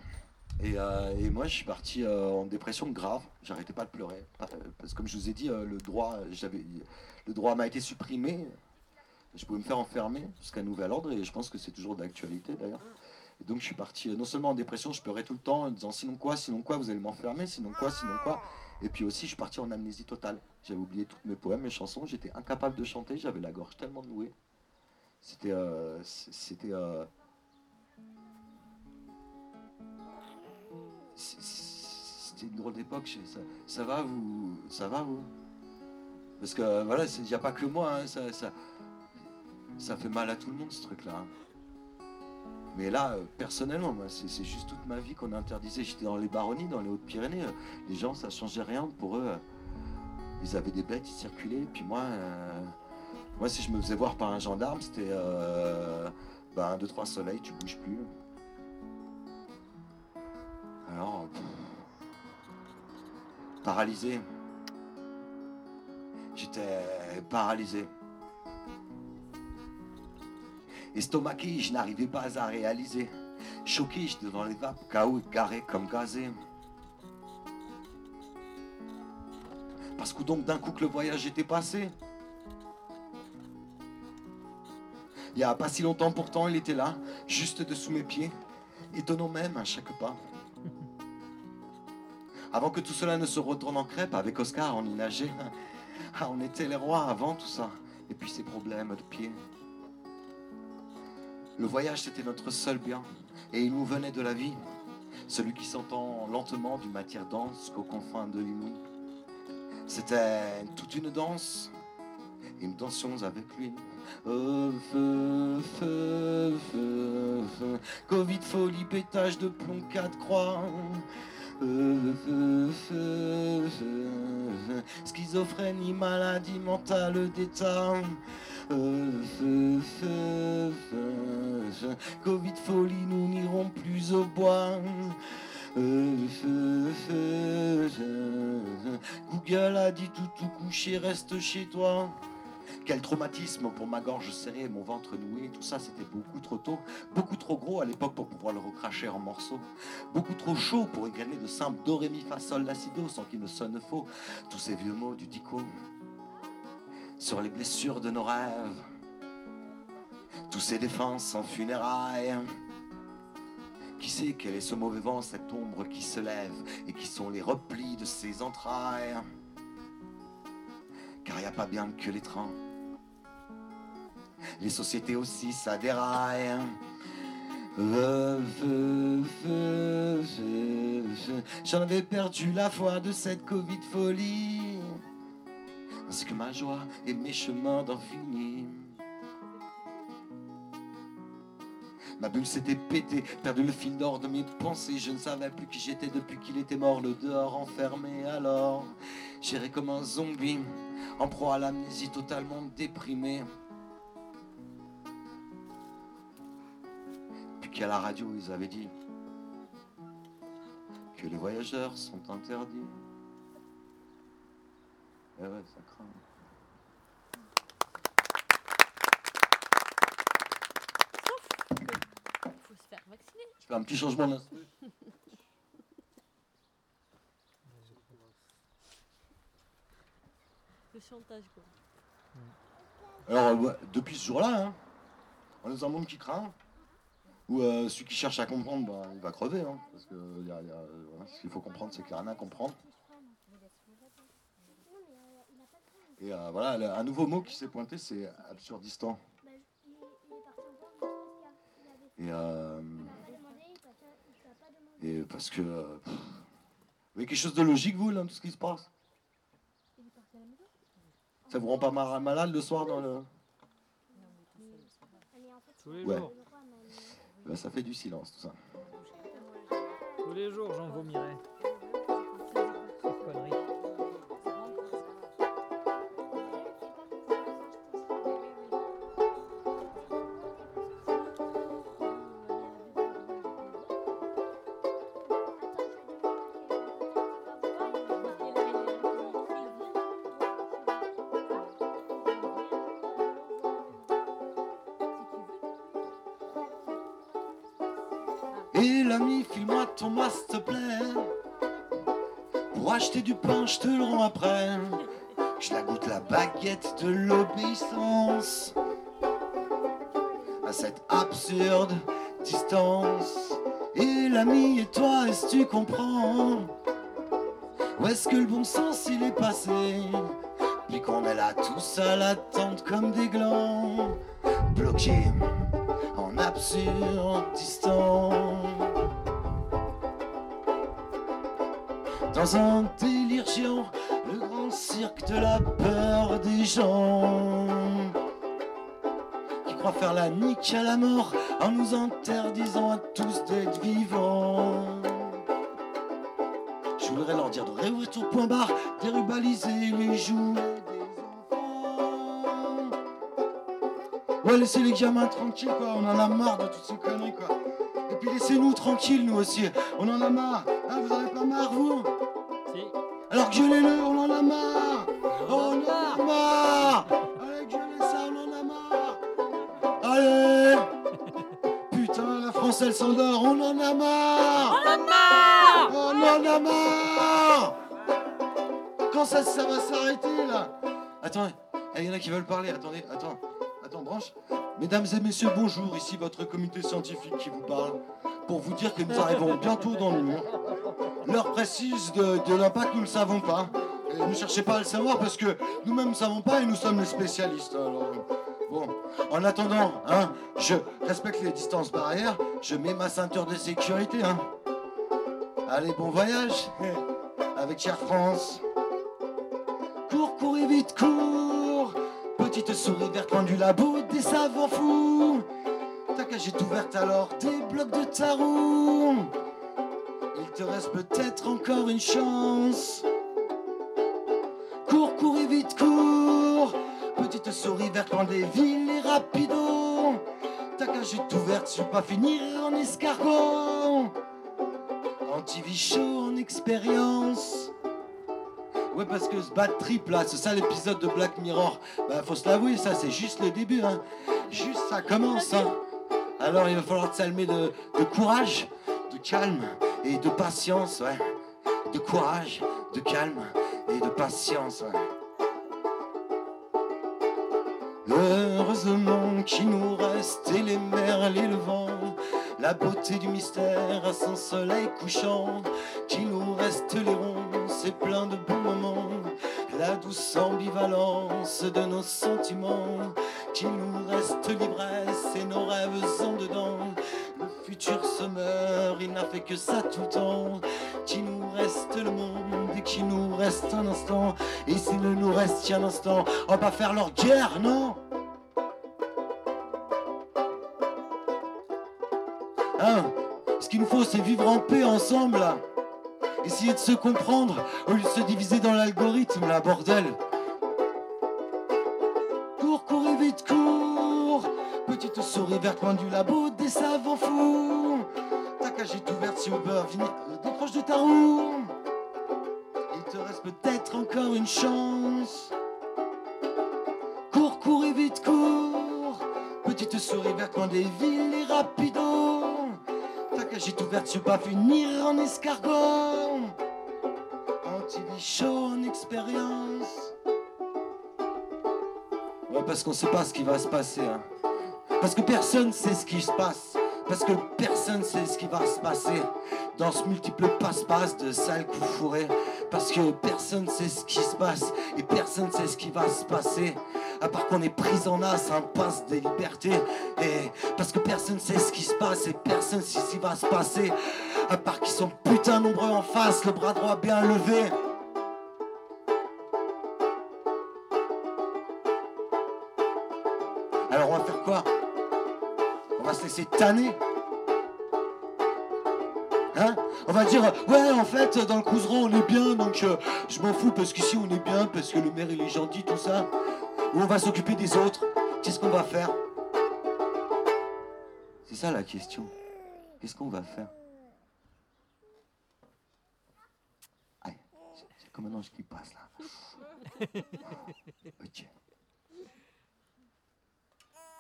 Et, euh, et moi, je suis parti euh, en dépression grave. J'arrêtais pas de pleurer. Euh, Parce que, comme je vous ai dit, le droit, j'avais, le droit m'a été supprimé. Je pouvais me faire enfermer jusqu'à nouvel ordre. Et je pense que c'est toujours d'actualité d'ailleurs. Et donc, je suis parti non seulement en dépression, je pleurais tout le temps en disant sinon quoi, sinon quoi, vous allez m'enfermer, sinon quoi, sinon quoi. Et puis aussi, je suis parti en amnésie totale. J'avais oublié tous mes poèmes, mes chansons. J'étais incapable de chanter. J'avais la gorge tellement nouée. C'était. c'était. C'était une drôle d'époque. Ça, va, vous Ça va, vous? Parce que voilà, il n'y a pas que moi. hein, ça, ça, fait mal à tout le monde, ce truc-là. hein. Mais là, euh, personnellement, c'est juste toute ma vie qu'on interdisait. J'étais dans les baronnies, dans les Hautes-Pyrénées. euh, Les gens, ça changeait rien pour eux. euh, Ils avaient des bêtes, ils circulaient. Puis moi, moi, si je me faisais voir par un gendarme, c'était euh, ben, un, deux, trois soleils, tu bouges plus. Alors, euh, paralysé. J'étais paralysé. Estomaqué, je n'arrivais pas à réaliser. Choqué, j'étais dans les vapes, KO, garé comme gazé. Parce que donc d'un coup que le voyage était passé. Il y a pas si longtemps pourtant, il était là, juste dessous mes pieds, étonnant même à chaque pas. Avant que tout cela ne se retourne en crêpe, avec Oscar, on y nageait. <laughs> Ah, on était les rois avant tout ça. Et puis ces problèmes de pied. Le voyage, c'était notre seul bien. Et il nous venait de la vie. Celui qui s'entend lentement d'une matière dense qu'aux confins de l'inouï. C'était toute une danse. Et nous dansions avec lui. Oh, feu, feu, feu, feu. Covid, folie, pétage de plomb, quatre croix. Schizophrénie, maladie mentale d'état. Covid folie, nous n'irons plus au bois. Google a dit tout tout couché, reste chez toi. Quel traumatisme pour ma gorge serrée, mon ventre noué, tout ça c'était beaucoup trop tôt, beaucoup trop gros à l'époque pour pouvoir le recracher en morceaux, beaucoup trop chaud pour égrener de simples do, ré, mi, fa, sol, la, sans qu'il ne sonne faux, tous ces vieux mots du dico sur les blessures de nos rêves, tous ces défenses en funérailles. Qui sait quel est ce mauvais vent, cette ombre qui se lève et qui sont les replis de ses entrailles? Car y a pas bien que les trains. Les sociétés aussi, ça déraille. J'en avais perdu la foi de cette Covid folie, ainsi que ma joie et mes chemins d'infini. Ma bulle s'était pétée, perdu le fil d'or de mes pensées. Je ne savais plus qui j'étais depuis qu'il était mort, le dehors enfermé. Alors, j'irai comme un zombie, en proie à l'amnésie totalement déprimée. Puis qu'à la radio, ils avaient dit que les voyageurs sont interdits. Eh ouais, ça craint. Il faut se faire vacciner. Je fais un petit changement d'instru. Chantage, quoi. Alors, euh, depuis ce jour-là, hein, on est dans un monde qui craint, où euh, celui qui cherche à comprendre, bah, il va crever. hein, parce que euh, ce qu'il faut comprendre, c'est qu'il n'y a rien à comprendre. Et voilà, un nouveau mot qui s'est pointé, c'est absurdistan. Et, et parce que. vous voyez quelque chose de logique, vous, là, tout ce qui se passe? Ça vous rend pas malade le soir dans le. Tous les Ouais. jours. Bah, ça fait du silence, tout ça. Tous les jours, j'en vomirais. Ton masse, s'il te plaît. Pour acheter du pain, je te le rends après. Je la goûte la baguette de l'obéissance. À cette absurde distance. Et l'ami, et toi, est-ce tu comprends? Où est-ce que le bon sens il est passé? Puis qu'on est là tous à l'attente comme des glands. Bloqués en absurde distance. Dans un délire géant, le grand cirque de la peur des gens qui croient faire la nique à la mort en nous interdisant à tous d'être vivants. Je voudrais leur dire de réouvrir tout point barre, dérubaliser les jouets des enfants. Ouais, laissez les gamins tranquilles, quoi. On en a marre de toutes ces conneries, quoi. Et puis laissez-nous tranquilles, nous aussi. On en a marre. Hein, vous en avez pas marre, vous? Alors gueulez-le, on en a marre. On en a marre. Allez, gueulez ça, on en a marre. Allez. Putain, la France, elle s'endort. On en a marre. On en a marre On en a marre. Quand ça, ça va s'arrêter, là Attendez, il y en a qui veulent parler. Attendez, attends. Attends, branche. Mesdames et messieurs, bonjour. Ici votre comité scientifique qui vous parle pour vous dire que nous arrivons bientôt dans le mur. L'heure précise de, l'impact, nous ne le savons pas. Et ne cherchez pas à le savoir parce que nous-mêmes ne savons pas et nous sommes les spécialistes. Alors, bon, en attendant, hein, je respecte les distances barrières, je mets ma ceinture de sécurité. Hein. Allez, bon voyage <laughs> avec Air France. Cours, courez vite, cours Petite souris verte loin du labo, des savants fous Ta cage est ouverte alors, des blocs de tarot te reste peut-être encore une chance Cours, courez vite, cours Petite souris verte loin des villes et rapido Ta cage est ouverte, veux pas finir en escargot Anti-vie chaud en expérience Ouais, parce que ce bad trip là, c'est ça l'épisode de Black Mirror. Bah, faut se l'avouer, ça c'est juste le début, hein. Juste ça commence, hein. Alors il va falloir te salmer de courage, de calme et de patience, ouais. De courage, de calme et de patience, ouais. Heureusement qu'il nous reste et les merles et le la beauté du mystère à son soleil couchant, qu'il nous reste les ronces et plein de bons moments, la douce ambivalence de nos sentiments, qu'il nous reste l'ivresse et nos rêves sont dedans. Futur se il n'a fait que ça tout le temps. Qu'il nous reste le monde et qu'il nous reste un instant. Et s'il ne nous reste qu'un instant, on va pas faire leur guerre, non? Hein? Ce qu'il nous faut, c'est vivre en paix ensemble. là. Essayer de se comprendre au lieu de se diviser dans l'algorithme, la bordel. Petite souris verte loin du labo des savants fous. Ta cage est ouverte si on veut venir. Décroche de ta roue. Il te reste peut-être encore une chance. Cours, cours et vite, cours. Petite souris verte loin des villes et rapido. Ta cage est ouverte, tu pas finir en escargot. Anti chaud en expérience. Ouais, parce qu'on sait pas ce qui va se passer. hein. Parce que personne sait ce qui se passe. Parce que personne sait ce qui va se passer dans ce multiple passe-passe de sales coups fourrés. Parce que personne sait ce qui se passe et personne sait ce qui va se passer. À part qu'on est pris en as, un passe des libertés. Et parce que personne sait ce qui se passe et personne sait ce qui va se passer. À part qu'ils sont putain nombreux en face, le bras droit bien levé. Alors on va faire quoi? Va se laisser tanner Hein? On va dire, ouais, en fait, dans le Couseron, on est bien, donc euh, je m'en fous parce qu'ici, on est bien, parce que le maire, il est gentil, tout ça. Ou on va s'occuper des autres. Qu'est-ce qu'on va faire? C'est ça la question. Qu'est-ce qu'on va faire? Allez, c'est- c'est comme un ange qui passe là. <laughs> Ok.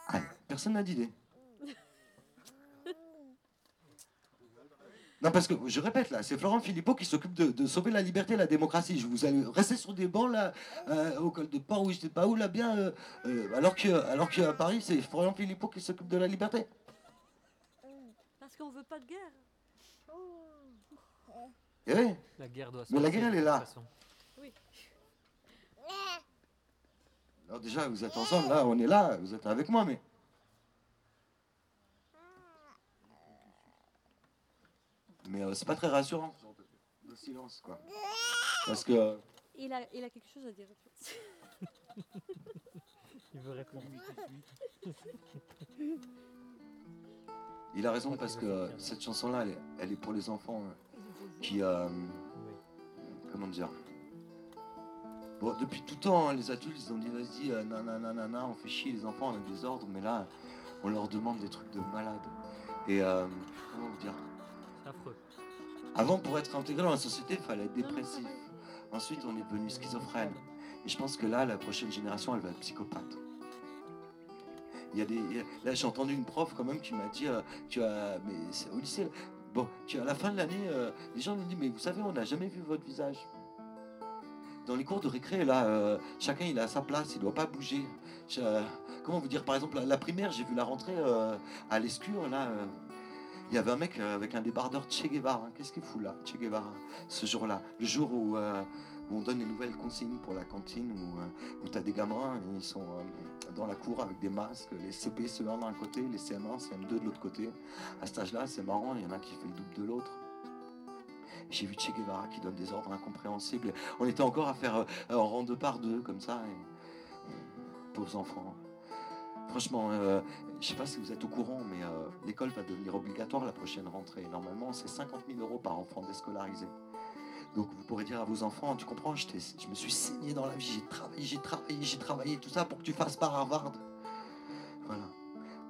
Allez, personne n'a d'idée. Non, parce que je répète là, c'est Florent Philippot qui s'occupe de, de sauver la liberté et la démocratie. Je vous allez rester sur des bancs là, euh, au col de port ou je sais pas où là, bien. euh, euh, alors que, alors qu'à Paris, c'est Florent Philippot qui s'occupe de la liberté. Parce qu'on veut pas de guerre. Eh oui. La guerre doit se Mais la guerre, elle est là. façon. Alors déjà, vous êtes ensemble là, on est là, vous êtes avec moi, mais. Mais euh, c'est pas très rassurant, ce genre de, de silence, quoi. Parce que. Il a, il a quelque chose à dire. Il veut répondre. Il a raison parce que euh, cette chanson-là, elle, est- elle est pour les enfants euh, qui, euh, Oui. comment dire. Bon, depuis tout temps, hein, les adultes, ils ont dit vas-y, euh, nanana, nanana, on fait chier les enfants, on a des ordres, mais là, on leur demande des trucs de malade. Et euh, comment vous dire C'est affreux. Avant, pour être intégré dans la société, il fallait être dépressif. Ensuite, on est devenu schizophrène. Et je pense que là, la prochaine génération, elle va être psychopathe. Il y a des, là, j'ai entendu une prof quand même qui m'a dit, euh, tu as, mais c'est au lycée. Bon, tu à la fin de l'année, euh, les gens nous disent, mais vous savez, on n'a jamais vu votre visage. Dans les cours de récré, là, euh, chacun il a sa place, il ne doit pas bouger. Je- comment vous dire, par exemple, la, la primaire, j'ai vu la rentrée à l'escure, là. Il y avait un mec euh, avec un débardeur Che Guevara. Qu'est-ce qu'il fout là, Che Guevara, ce jour-là? Le jour où, euh, on donne les nouvelles consignes pour la cantine, où, euh, tu as des gamins, ils sont dans la cour avec des masques, les CP, CE1 d'un côté, les CM1, CM2 de l'autre côté. À cet âge-là, c'est marrant, il y en a qui fait le double de l'autre. J'ai vu Che Guevara qui donne des ordres incompréhensibles. On était encore à faire euh, en rang deux par deux, comme ça. Et... Enfants. Franchement, euh, je sais pas si vous êtes au courant, mais euh, l'école va devenir obligatoire la prochaine rentrée. Normalement, c'est 50 000 euros par enfant déscolarisé. Donc vous pourrez dire à vos enfants, tu comprends, je, je me suis saigné dans la vie, j'ai travaillé, j'ai travaillé, j'ai travaillé, tout ça pour que tu fasses par Harvard. Voilà.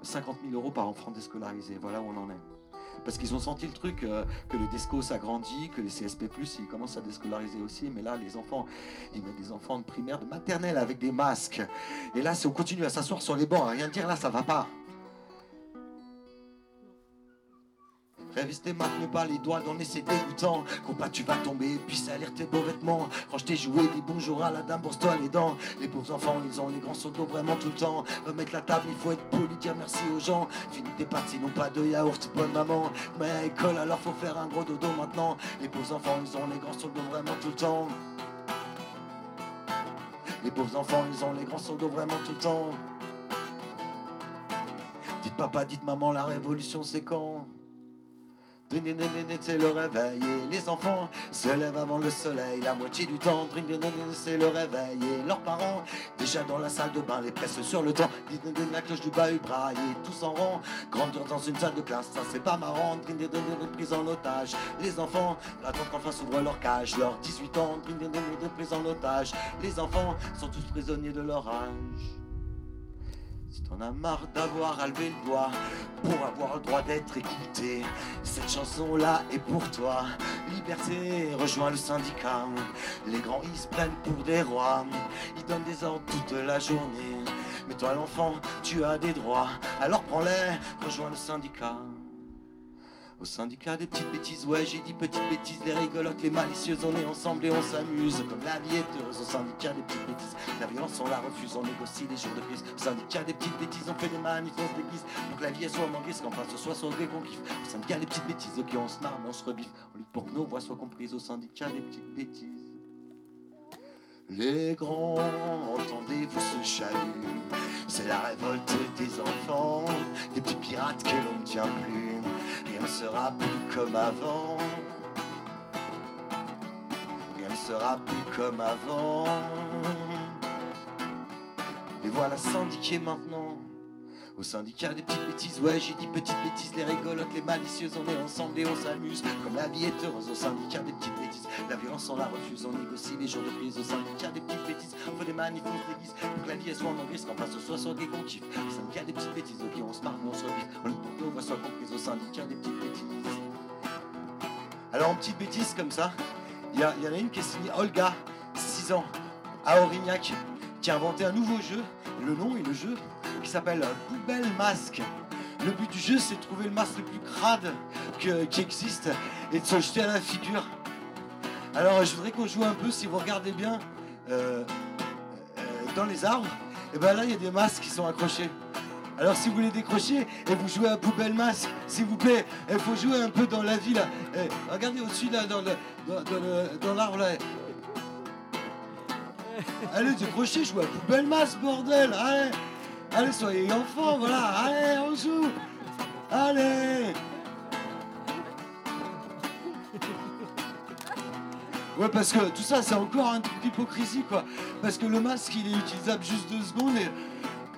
50 000 euros par enfant déscolarisé, voilà où on en est. Parce qu'ils ont senti le truc, euh, que le DESCO s'agrandit, que les CSP+, ils commencent à déscolariser aussi, mais là, les enfants, ils mettent des enfants de primaire, de maternelle avec des masques. Et là, si on continue à s'asseoir sur les bancs, à rien dire, là, ça va pas. Rester maintenu par les doigts dans les c'est dégoûtant. Compas, tu vas tomber, puis salir tes beaux vêtements. Range tes jouets, dis bonjour à la dame, brosse-toi les dents. Les pauvres enfants, ils ont les grands d'eau vraiment tout le temps. Remettre la table, il faut être poli, dire merci aux gens. Finis tes pâtes, sinon pas de yaourt, bonne maman. Mais à l'école, alors faut faire un gros dodo maintenant. Les pauvres enfants, ils ont les grands d'eau vraiment tout le temps. Les pauvres enfants, ils ont les grands d'eau vraiment tout le temps. Dites papa, dites maman, la révolution c'est quand? C'est le réveil et les enfants se lèvent avant le soleil la moitié du temps. C'est le réveil et leurs parents déjà dans la salle de bain les pressent sur le temps. La cloche du bahut braille tous en rang. Grandir dans une salle de classe, ça c'est pas marrant. Prise en otage, les enfants attendent qu'enfin s'ouvre leur cage. Leurs 18 ans, prise en otage. Les enfants sont tous prisonniers de leur âge. Si t'en as marre d'avoir à le doigt pour avoir le droit d'être écouté, cette chanson-là est pour toi. Liberté, rejoins le syndicat. Les grands, ils se prennent pour des rois. Ils donnent des ordres toute la journée. Mais toi, l'enfant, tu as des droits. Alors prends-les, rejoins le syndicat. Au syndicat des petites bêtises, ouais, j'ai dit petites bêtises, les rigolotes, les malicieuses, on est ensemble et on s'amuse. Comme la vie est heureuse, au syndicat des petites bêtises, la violence, on la refuse, on négocie les jours de crise. Au syndicat des petites bêtises, on fait des manifs, on se déguise. Pour que la vie elle soit manquée, qu'enfin ce soit sur qu'on kiffe. Au syndicat des petites bêtises, ok, on se marre, on se rebiffe. On lutte pour que nos voix soient comprises au syndicat des petites bêtises. Les grands, entendez-vous ce chalut? C'est la révolte des enfants, des petits pirates que l'on ne tient plus. Rien ne sera plus comme avant. Rien ne sera plus comme avant. Les voilà syndiqués maintenant. Au syndicat des petites bêtises, ouais, j'ai dit petites bêtises, les rigolotes, les malicieuses, on est ensemble et on s'amuse. Comme la vie est heureuse, au syndicat des petites bêtises, la violence on la refuse, on négocie les jours de prise. Au syndicat des petites bêtises, on fait des manifs, on se déguise. Pour que la vie elle soit en grise, qu'en face ce soit sur des qu'on kiffe. Au syndicat des petites bêtises, ok, on se marre, on se rebiffe. On que nos voix soient comprises au syndicat des petites bêtises. Alors en petites bêtises comme ça, il y, y en a une qui est signée Olga, 6 ans, à Aurignac, qui a inventé un nouveau jeu. Le nom et le jeu qui s'appelle Poubelle Masque. Le but du jeu, c'est de trouver le masque le plus crade que- qui existe et de se jeter à la figure. Alors, je voudrais qu'on joue un peu, si vous regardez bien, euh, euh, dans les arbres, et ben là, il y a des masques qui sont accrochés. Alors, si vous les décrochez et vous jouez à Poubelle Masque, s'il vous plaît, il faut jouer un peu dans la vie là. Eh, regardez au-dessus là, dans le- dans- dans l'arbre là. Allez, décrochez, jouez à Poubelle Masque, bordel Allez Allez, soyez enfants, voilà Allez, on joue Allez Ouais, parce que tout ça, c'est encore un truc d'hypocrisie, quoi. Parce que le masque, il est utilisable juste deux secondes et,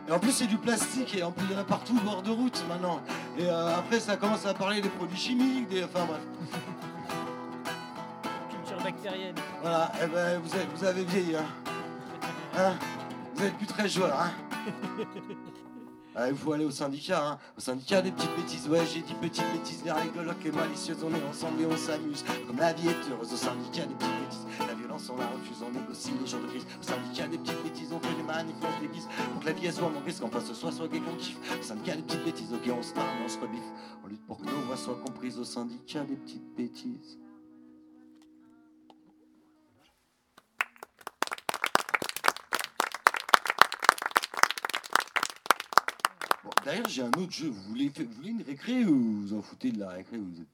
et en plus, c'est du plastique et en plus, il y en a partout au bord de route maintenant. Et euh, après, ça commence à parler des produits chimiques, des. Enfin bref. Culture bactérienne. Voilà, eh ben, vous, avez, vous avez vieilli, hein. Hein? Vous êtes plus très joueur, hein Il faut aller au syndicat, hein. Au syndicat des petites bêtises, ouais, j'ai dit petites bêtises, les rigolotes, les malicieuses, on est ensemble et on s'amuse. Comme la vie est heureuse, au syndicat des petites bêtises, la violence, on la refuse, on négocie les jours de crise. Au syndicat des petites bêtises, on fait des manifs, on se déguise. Pour que la vie elle soit en risque, qu'en face ce soit soit gay qu'on kiffe. Au syndicat des petites bêtises, ok, on se marre, on se rebiffe. On lutte pour que nos voix soient comprises au syndicat des petites bêtises. Bon, derrière, j'ai un autre jeu. Vous voulez, une récré ou vous en foutez de la récré vous,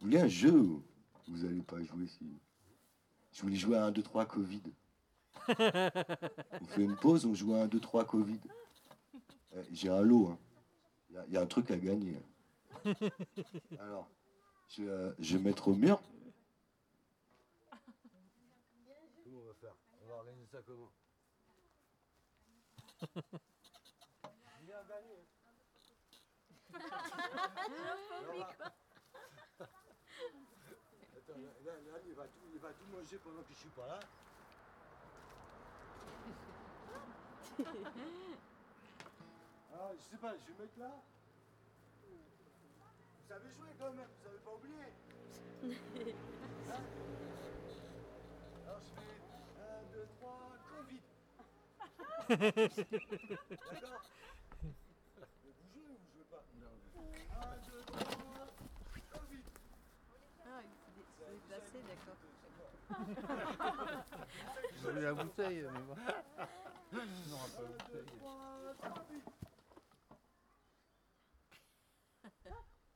voulez un jeu ou vous n'allez pas jouer si. Je voulais jouer à 1, 2, 3 Covid. on fait une pause, on joue à 1, 2, 3 Covid. Eh, J'ai un lot. hein. Il y a- il y, a un truc à gagner. Alors, je, euh, je vais mettre au mur. Comment on va faire? On va organiser ça comment Viens gagner. Attends, là, là, il, va tout, il va tout manger pendant que je suis pas là. Ah, je sais pas, je vais mettre là. Vous savez jouer quand même, vous avez pas oublié. <laughs> Hein Alors je fais 1, 2, 3, Covid. D'accord J'ai la bouteille, mais. Non, pas la bouteille.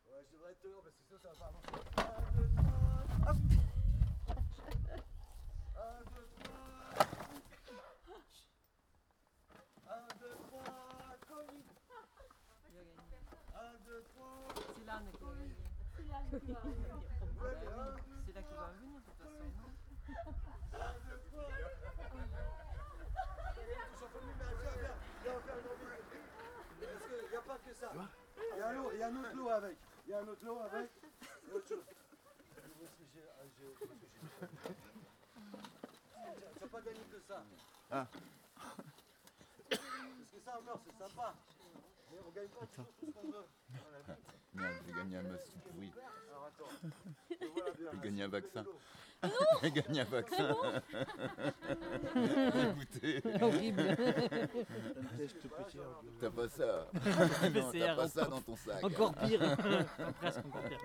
Ouais, je devrais être dehors parce que ça, ça va pas marcher. Un, deux, trois. Un, deux, trois. Covid. Un, deux, trois. C'est l'âne. C'est l'âne. Qu'il n'y a pas que ça. Il y a un il autre lot avec. Il y a un autre lot avec. pas gagné que ça. Parce que ça, meurt, c'est sympa. On gagne pas toujours tout ce qu'on veut. Voilà. Merde, j'ai gagné un masque tout pourri. Alors attends. J'ai gagné un vaccin. J'ai gagné un vaccin. Écoutez, Horrible. t'as pas ça. <laughs> non, t'as pas ça dans ton sac. Encore pire. <laughs> Presque encore pire.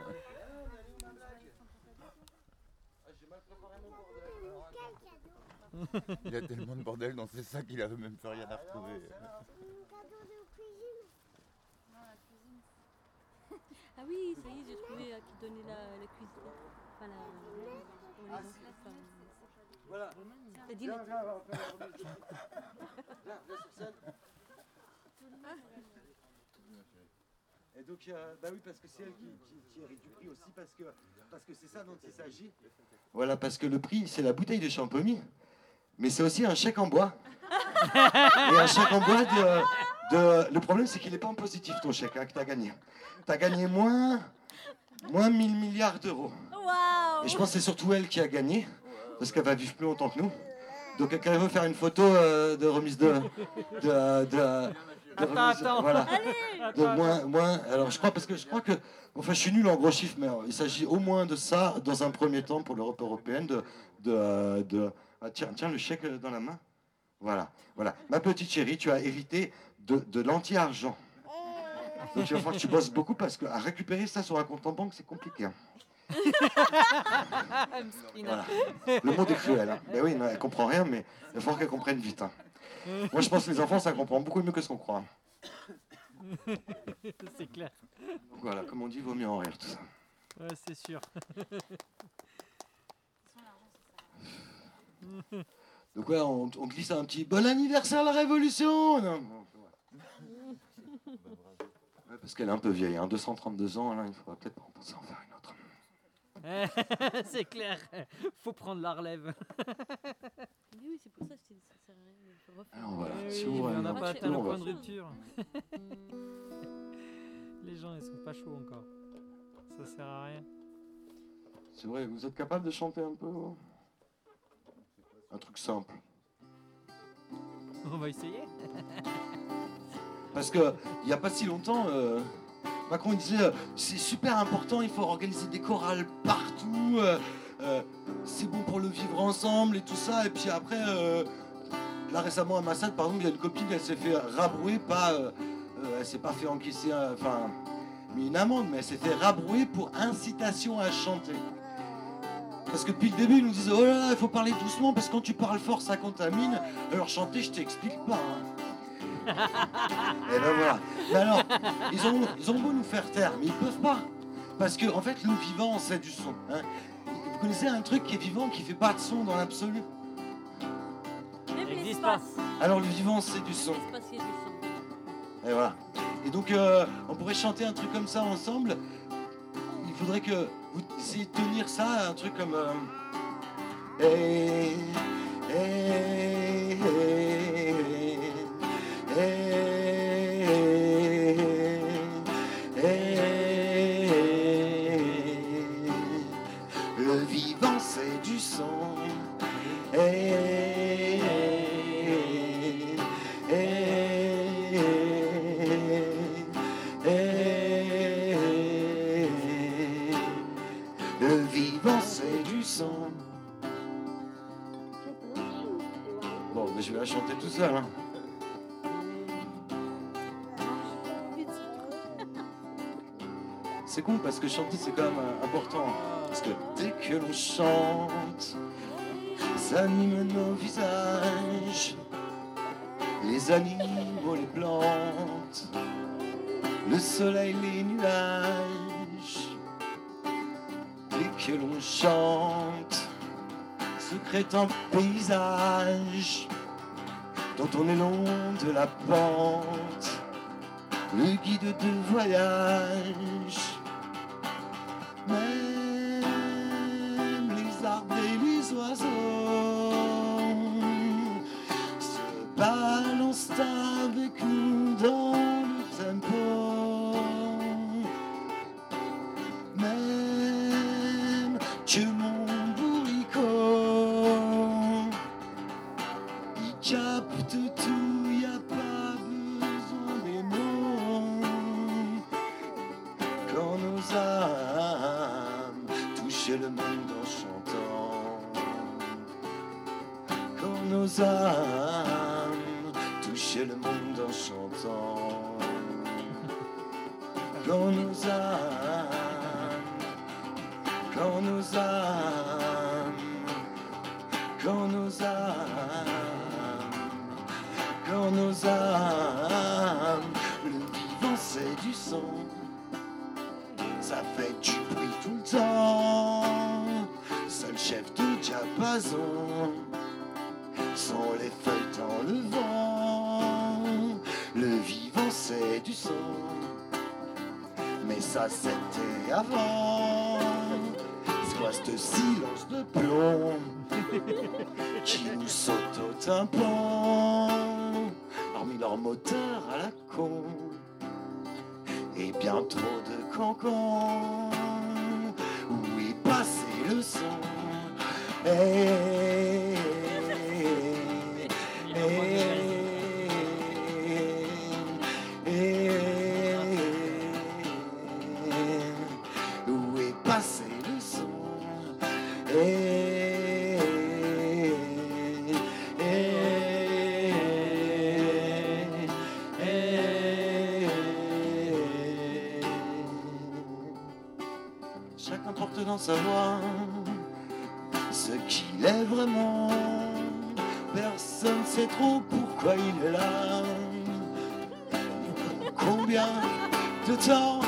Ah, j'ai mal préparé mon bordel. Il a tellement de bordel dans ses sacs qu'il a même plus rien à retrouver. Ah oui, ça y est, j'ai trouvé à qui donnait la, la cuisine. Enfin, la. comment on dit ça Voilà. Viens, viens, on va faire la remise. Viens, viens sur scène. Et donc, euh, bah oui, parce que c'est elle qui, qui, qui hérite du prix aussi, parce que parce que c'est ça dont il s'agit. Voilà, parce que le prix, c'est la bouteille de champomy, mais c'est aussi un chèque en bois. Et un chèque en bois de. de- le problème, c'est qu'il n'est pas en positif, ton chèque hein, que tu as gagné. Tu as gagné moins, moins 1000 milliards d'euros. Et je pense que c'est surtout elle qui a gagné, parce qu'elle va vivre plus longtemps que nous. Donc, quand elle veut faire une photo euh, de remise de. de, de- Attends, attends. Voilà. Donc moins, moins, alors je crois parce que je crois que, enfin je suis nul en gros chiffres, mais euh, il s'agit au moins de ça dans un premier temps pour l'Europe européenne, de, de, euh, de- ah, tiens, tiens le chèque euh, dans la main, voilà, voilà, ma petite chérie, tu as hérité de, de l'anti-argent. Donc il va falloir que tu bosses beaucoup parce que à récupérer ça sur un compte en banque c'est compliqué. hein. <laughs> Voilà. Le monde est cruel. Hein. Ben oui, non, elle comprend rien, mais il va falloir qu'elle comprenne vite. hein. Moi je pense que les enfants ça comprend beaucoup mieux que ce qu'on croit. <laughs> C'est clair. Donc voilà, comme on dit, vaut mieux en rire tout ça. Ouais, c'est sûr. <laughs> Donc ouais, on, on glisse un petit bon anniversaire la révolution Non, non, ouais. Ouais, parce qu'elle est un peu vieille, hein, 232 ans, là, il faudra peut-être en penser à en faire une autre. <laughs> c'est clair. Faut prendre la relève. Mais oui, c'est pour ça que je t'ai dit ça sert à rien. Il faut refaire. Alors voilà, si oui, vous mais on n'a voulez- pas atteint le point de rupture. <laughs> Les gens, ils sont pas chauds encore. Ça sert à rien. C'est vrai, vous êtes capable de chanter un peu hein Un truc simple. On va essayer. <laughs> Parce que il n'y a pas si longtemps, euh, Macron disait euh, c'est super important, il faut organiser des chorales partout, euh, c'est bon pour le vivre ensemble et tout ça. Et puis après, là récemment à Massad, par exemple, il y a une copine, elle s'est fait rabrouer, pas, elle s'est pas fait encaisser, enfin, mais une amende, mais elle s'est fait rabrouer pour incitation à chanter. Parce que depuis le début, ils nous disent Oh là là, il faut parler doucement parce que quand tu parles fort, ça contamine. Alors chanter, je t'explique pas. hein. <laughs> Et ben voilà. Mais alors, ils ont, ils ont beau nous faire taire, mais ils peuvent pas. Parce que, en fait, le vivant, c'est du son. hein. Vous connaissez un truc qui est vivant, qui fait pas de son dans l'absolu? Même Existe pas. l'espace. Alors, le vivant, c'est du son. L'espace, il y a du son. Et voilà. Et donc, euh, on pourrait chanter un truc comme ça ensemble. Il faudrait que vous essayiez de tenir ça, un truc comme. euh, Eh, eh, eh, Hein. C'est con parce que chanter c'est quand même euh, important. Parce que dès que l'on chante, ça anime nos visages, les animaux, les plantes, le soleil, les nuages. Dès que l'on chante, se crée un paysage dont on est long de la pente, le guide de voyage c'était avant. Quoi ce silence de plomb qui nous saute au tympan, Chacun porte dans sa voix ce qu'il est vraiment. Personne sait trop pourquoi il est là. Combien de temps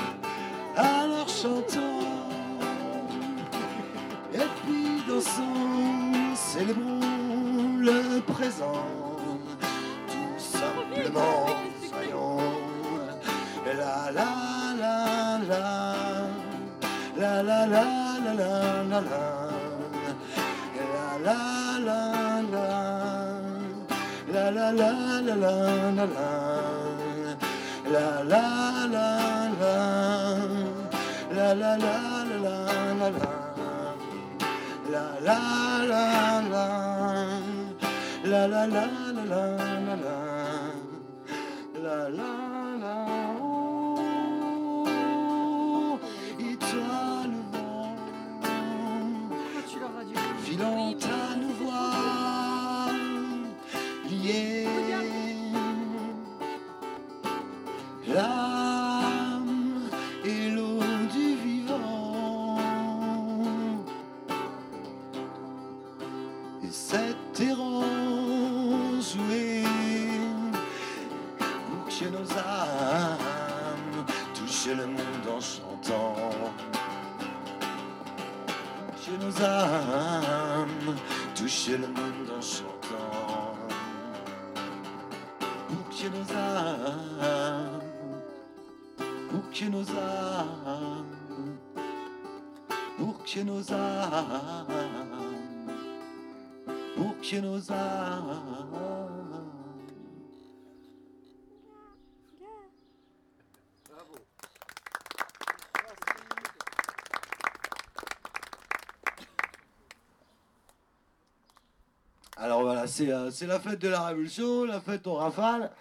Alors voilà, euh, c'est la fête de la Révolution, la fête aux rafales,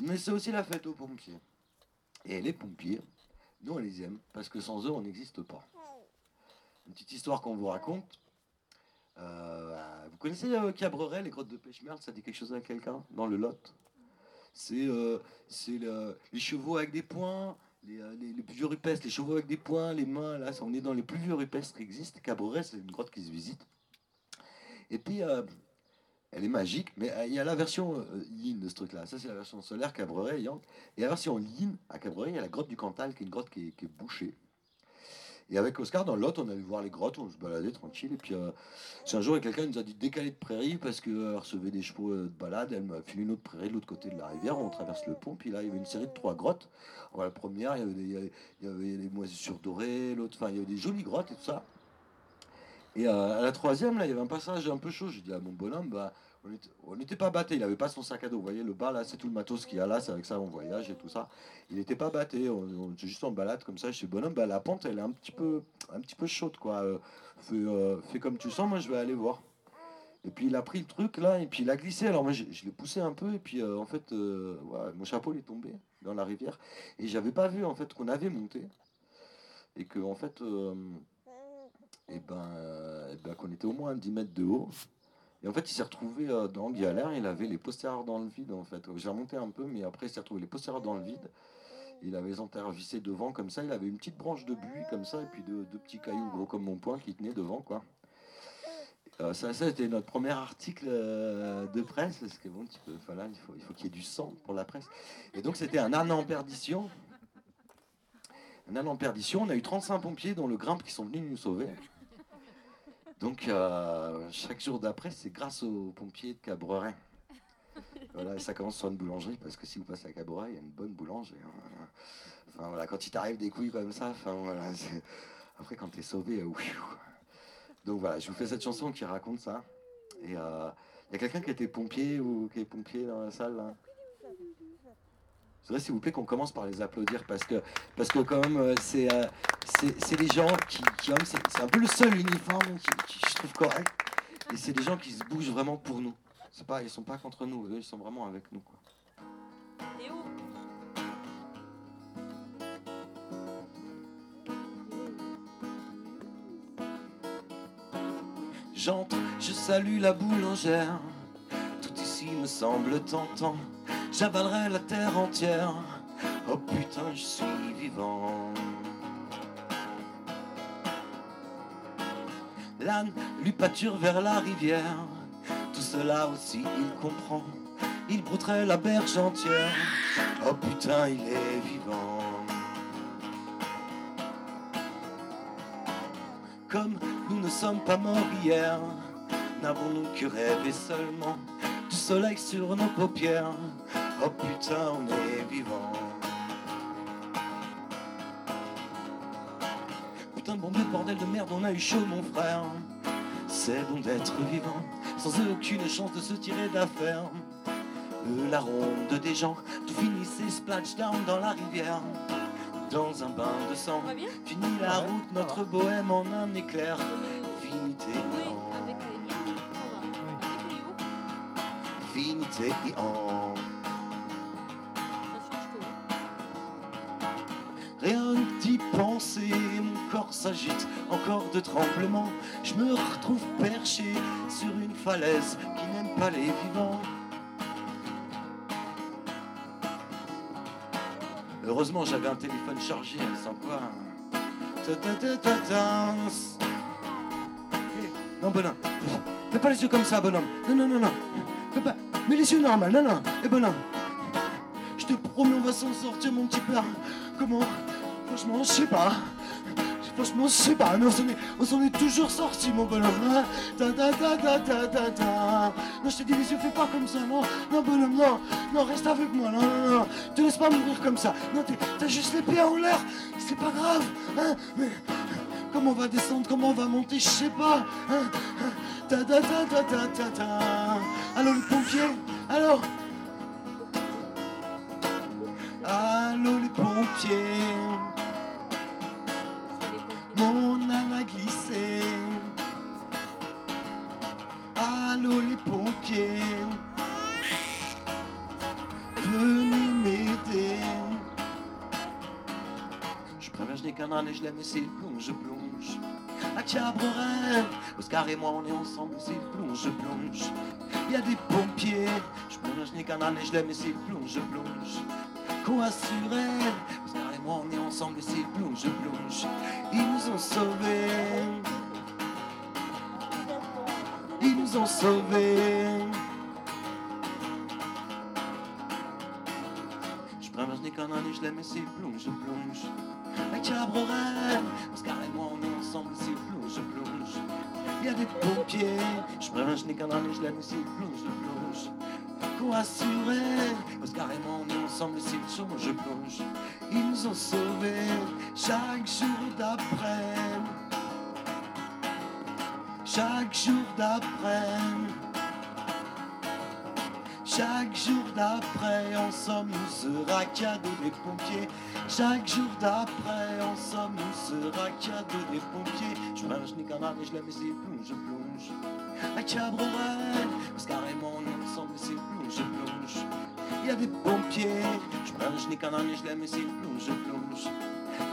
mais c'est aussi la fête aux pompiers. Et les pompiers, nous on les aime, parce que sans eux on n'existe pas. Une petite histoire qu'on vous raconte. Vous connaissez euh, Cabreret, les grottes de Pêche-Merde, ça dit quelque chose à quelqu'un? Dans le Lot C'est euh, les chevaux avec des poings, les, euh, les- plus vieux rupestres, les chevaux avec des poings, les mains, là, on est dans les plus vieux rupestres qui existent. Cabreret, c'est une grotte qui se visite. Et puis, euh, elle est magique, mais euh, il y a la version yin de ce truc-là. Ça, c'est la version solaire Cabreret, Yang. Et la version yin, à Cabreret, il y a la grotte du Cantal, qui est une grotte qui est bouchée. Et avec Oscar, dans l'autre, on allait voir les grottes, on se baladait tranquille. Et puis, euh, c'est un jour, quelqu'un nous a dit décaler de prairie parce qu'elle recevait des chevaux euh, de balade. Elle m'a filé une autre prairie de l'autre côté de la rivière. On traverse le pont. Puis là, il y avait une série de trois grottes. Voilà, la première, il y avait des moisissures dorées. L'autre, enfin, il y avait des jolies grottes et tout ça. Et euh, à la troisième, là, il y avait un passage un peu chaud. J'ai dit à mon bonhomme, bah, on était- on n'était pas batté. Il n'avait pas son sac à dos. Vous voyez, le bas, là, c'est tout le matos qu'il y a là. C'est avec ça on voyage et tout ça. Il n'était pas batté. On, on était juste en balade comme ça. Chez bonhomme, bah, la pente, elle est un petit peu, un petit peu chaude, quoi. Euh, fais, euh, fais comme tu sens. Moi, je vais aller voir. Et puis il a pris le truc là, et puis il a glissé. Alors moi, je, je l'ai poussé un peu, et puis euh, en fait, euh, mon chapeau il est tombé dans la rivière. Et j'avais pas vu en fait qu'on avait monté. Et que en fait, et ben, ben, qu'on était au moins à 10 mètres de haut. Et en fait, il s'est retrouvé euh, dans galère. Il avait les postérieurs dans le vide en fait. J'ai remonté un peu, mais après, il s'est retrouvé les postérieurs dans le vide. Il avait les antérieurs devant comme ça. Il avait une petite branche de buis comme ça, et puis deux, petits cailloux gros comme mon poing qui tenaient devant quoi. Euh, ça, c'était notre premier article euh, de presse, parce que bon, tu peux, il faut, il faut qu'il y ait du sang pour la presse. Et donc c'était un âne en perdition. Un âne en perdition. On a eu 35 pompiers, dont le grimpe, qui sont venus nous sauver. Donc euh, chaque jour d'après, c'est grâce aux pompiers de Cabreret. <laughs> Voilà, et ça commence sur une boulangerie, parce que si vous passez à Cabreret, il y a une bonne boulangerie. hein. Enfin voilà, quand il t'arrive des couilles comme ça, enfin voilà, <laughs> après quand t'es sauvé, euh. Donc voilà, je vous fais cette chanson qui raconte ça. Et il y a quelqu'un qui était pompier ou qui est pompier dans la salle là? Je voudrais s'il vous plaît qu'on commence par les applaudir parce que, parce que quand même euh, c'est euh, c'est c'est les gens qui, qui c'est c'est un peu le seul uniforme qui, qui je trouve correct. Et c'est des gens qui se bougent vraiment pour nous. C'est pas, ils sont pas contre nous, eux, ils sont vraiment avec nous. Quoi. J'entre, je salue la boulangère. Tout ici me semble tentant. J'avalerai la terre entière. Oh putain, je suis vivant. L'âne lui pâture vers la rivière. Tout cela aussi il comprend. Il brouterait la berge entière. Oh putain, il est vivant. Comme nous ne sommes pas morts hier, n'avons-nous que rêvé seulement du soleil sur nos paupières? Oh putain, on est vivant. Putain bon Dieu, bordel de merde, on a eu chaud, mon frère. C'est bon d'être vivant, sans aucune chance de se tirer d'affaire. Euh, la ronde des gens, tout finissait splashdown dans la rivière. Dans un bain de sang, Fini la Ouais, route, notre bohème en un éclair. Non, mais- Fini tes Oui, en, avec les Rien que d'y penser, mon corps s'agite, encore de tremblements. Je me retrouve perché sur une falaise qui n'aime pas les vivants. Heureusement, j'avais un téléphone chargé, sans quoi. Ta. Eh, Non, bonhomme. Fais pas les yeux comme ça, bonhomme. Non, non, non, non. Fais pas. Mets les yeux normaux, non, non. Et bonhomme. Je te promets, on va s'en sortir, mon petit père. Comment Franchement, je sais pas. Franchement, je sais pas, mais on s'en est, toujours sorti, mon bonhomme. Ta ta ta ta ta ta. Non, je te dis, les yeux, fais pas comme ça, non. Non, bonhomme, non. Non, reste avec moi, non, non, non. Te laisse pas mourir comme ça. Non, t'as juste les pieds en l'air. C'est pas grave, hein. Mais comment on va descendre, comment on va monter, je sais pas. Hein. Ta ta ta ta ta ta. Allô, le pompier Allô Allô, les pompiers. Mon âne a glissé. Allô les pompiers, venez N'ai qu'un âne et je l'aime et s'il plonge, je plonge. À Cabreret, Oscar et moi on est ensemble, s'il plonge, je plonge. Il y a des pompiers, je n'ai qu'un âne et je l'aime et s'il plonge, je plonge. Qu'on assurait, Oscar et moi on est ensemble et s'il plonge, je plonge. Ils nous ont sauvés. Ils nous ont sauvés. Préviens, je l'aime et c'est plonge, je plonge. Avec Cabrorel, parce carrément on est ensemble, c'est plonge, je plonge. Il y a des pompiers, je préviens, je n'ai qu'un année je l'aime et c'est plonge, je plonge. Pour assurer, parce carrément on est ensemble, c'est plonge, je plonge. Ils nous ont sauvés chaque jour d'après. Chaque jour d'après. Chaque jour d'après, en somme, nous sera cadeau des pompiers. Chaque jour d'après, en somme, nous sera cadeau des pompiers. Je mange ni canard, ni je et c'est plonge, plonge. À Cabrorel, parce carrément, on est ensemble, c'est plonge, plonge. Il y a des pompiers, je mange ni canard, ni je et c'est plonge, plonge.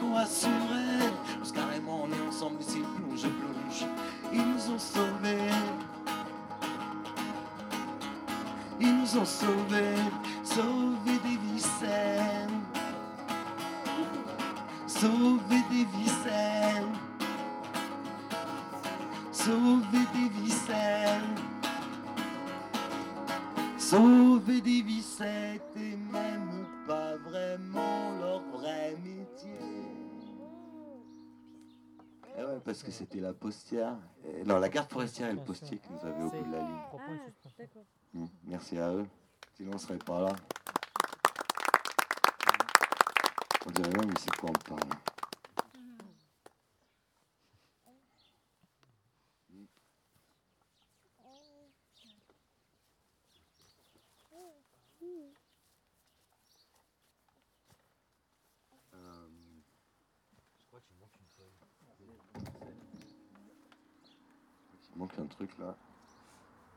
Qu'on assurait, parce carrément, on est ensemble, c'est plonge, plonge. Ils nous ont sauvés. Ils nous ont sauvés, sauvés des vicelles. Sauvés des vicelles. Sauvés des vicelles. Sauvés des vicelles et même pas vraiment leur vrai métier. Eh ouais, parce que c'était la postière. Non, la garde forestière et le postier qui nous avaient au bout de la ligne. Ah, d'accord. Mm, Merci à eux. Sinon, on serait pas là. On dirait même, mais c'est quoi on parle Euh, Je crois qu'il manque une feuille. Il manque un truc là.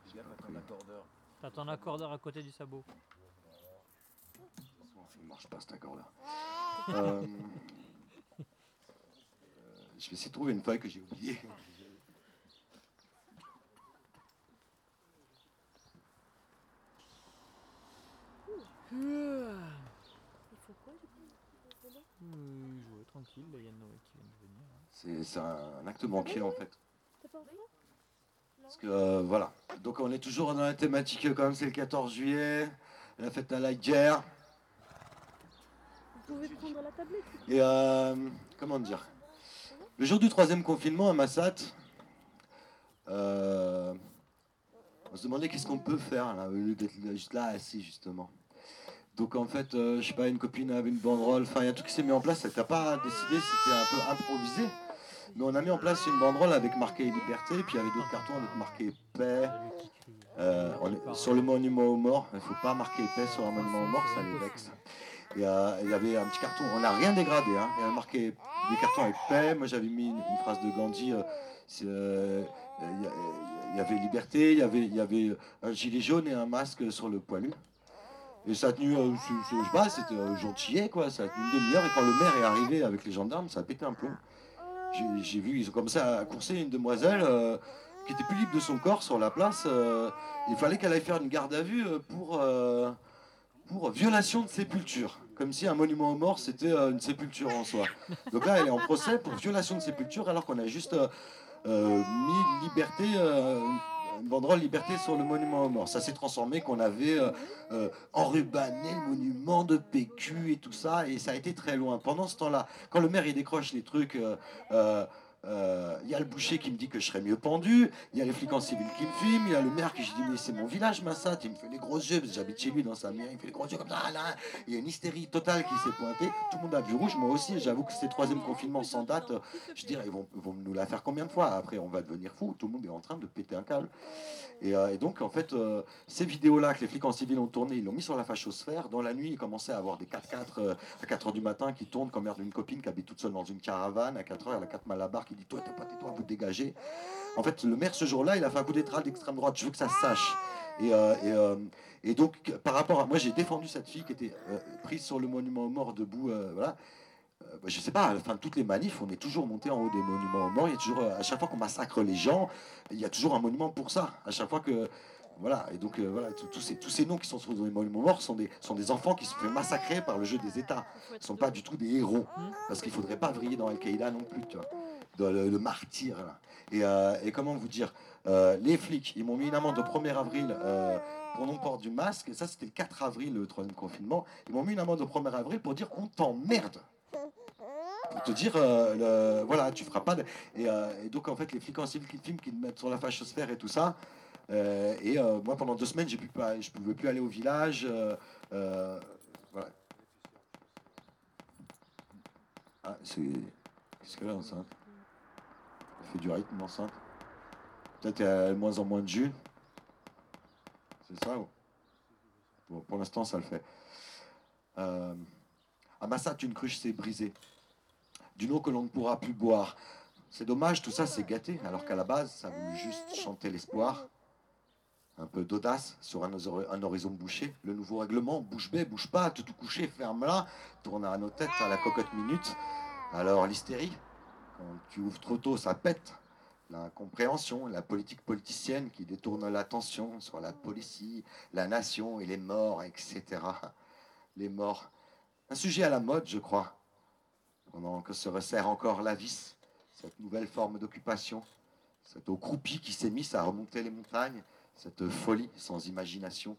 Je l'ai pas pris. T'as ton accordeur à côté du sabot. Ça ne marche pas cet accord-là. Euh, <laughs> euh, je vais essayer de trouver une feuille que j'ai oubliée. Il faut quoi du coup Oui, jouer tranquille, il y a Noé qui vient de venir. hein. C'est c'est un acte banquier en fait. T'as pas envie Parce que euh, voilà. Donc on est toujours dans la thématique euh, comme c'est le 14 juillet, la fête à la guerre. Vous pouvez prendre la tablette Et euh, comment dire? Le jour du troisième confinement à Massat, euh, on se demandait qu'est-ce qu'on peut faire là, au lieu d'être juste là assis justement. Donc en fait, je sais pas, une copine avait une banderole, enfin il y a tout qui s'est mis en place, t'a pas décidé, c'était un peu improvisé. Mais on a mis en place une banderole avec marqué liberté, puis il y avait d'autres cartons avec marqué paix. Euh, sur le monument aux morts, il ne faut pas marquer paix sur un monument aux morts, ça les vexe. Il y avait un petit carton, on n'a rien dégradé, hein. il y avait marqué des cartons avec paix. Moi j'avais mis une, phrase de Gandhi, euh, euh, il y, a- avait liberté, il y avait, un gilet jaune et un masque sur le poilu. Et ça a tenu, je, je- je sais pas, c'était gentillet quoi, ça a tenu une demi-heure et quand le maire est arrivé avec les gendarmes, ça a pété un plomb. J'ai- vu, ils ont commencé à courser une demoiselle euh, qui était plus libre de son corps sur la place. euh, il fallait qu'elle aille faire une garde à vue euh, pour, pour violation de sépulture. Comme si un monument aux morts, c'était une sépulture en soi. Donc là, elle est en procès pour violation de sépulture alors qu'on a juste mis liberté, une liberté sur le monument aux morts. Ça s'est transformé qu'on avait euh, euh, enrubanné le monument de PQ et tout ça, et ça a été très loin. Pendant ce temps-là, quand le maire il décroche les trucs, euh, euh, euh, il y a le boucher qui me dit que je serais mieux pendu, il y a les flics en civil qui me filment, il y a le maire qui je dis mais c'est mon village Massat, il me fait les gros yeux, parce que j'habite chez lui dans sa mairie, il me fait les gros yeux comme ça, il y a une hystérie totale qui s'est pointée, tout le monde a vu rouge, moi aussi, j'avoue que c'était troisième confinement sans date, je dirais ils vont, ils nous la faire combien de fois Après on va devenir fou, tout le monde est en train de péter un câble. Et, euh, donc en fait, euh, ces vidéos-là que les flics en civil ont tournées, ils l'ont mis sur la fachosphère, dans la nuit il commençait à avoir des 4x4 euh, à 4h du matin qui tournent comme merde d'une copine qui habite toute seule dans une caravane, à 4h elle a 4 malabars qui dit toi t'es pas tais-toi, vous dégagez. En fait, le maire ce jour-là, il a fait un coup d'étrave d'extrême droite. Je veux que ça se sache. Et, euh, et, euh, et donc, par rapport à moi, j'ai défendu cette fille qui était euh, prise sur le monument aux morts debout. voilà. Bah, je sais pas, à la fin de toutes les manifs, on est toujours monté en haut des monuments aux morts. Il y a toujours, à chaque fois qu'on massacre les gens, il y a toujours un monument pour ça. À chaque fois que. Voilà, et donc voilà, tous- ces, tous ces noms qui sont sur les monuments morts sont des, sont des enfants qui se font massacrer par le jeu des États. Ils être sont pas du tout des héros. Hmm. Parce qu'il faudrait pas vriller dans Al-Qaïda non plus, tu vois. Le, le martyr. là. Et, euh, comment vous dire euh, Les flics, ils m'ont mis une amende au 1er avril euh, pour non-port du masque. Ça, c'était le 4 avril, le troisième confinement. Ils m'ont mis une amende au 1er avril pour dire on t'emmerde. Pour te dire, le- voilà, tu feras pas de. Et, donc, en fait, les flics en civil qui filment, qui te mettent sur la fachosphère et tout ça. Et moi, pendant deux semaines, pu pas, je pouvais plus aller au village. Ah, c'est. Qu'est-ce qu'elle a enceinte fait du rythme enceinte. Peut-être elle a de moins en moins de jus. C'est ça Bon, pour l'instant, ça le fait. Euh, Ah, Massat, une cruche s'est brisée. D'une eau que l'on ne pourra plus boire. C'est dommage, tout ça c'est gâté, alors qu'à la base, ça voulait juste chanter l'espoir. Un peu d'audace sur un, hor- un horizon bouché. Le nouveau règlement, bouge bée, bouge pas, tout, tout couché, ferme-la, tourne à nos têtes à la cocotte minute. Alors l'hystérie, quand tu ouvres trop tôt, ça pète. L'incompréhension, la politique politicienne qui détourne l'attention sur la police, la nation et les morts, etc. Les morts. Un sujet à la mode, je crois. Pendant que se resserre encore la vis, cette nouvelle forme d'occupation, cette eau croupie qui s'est mise à remonter les montagnes, cette folie sans imagination,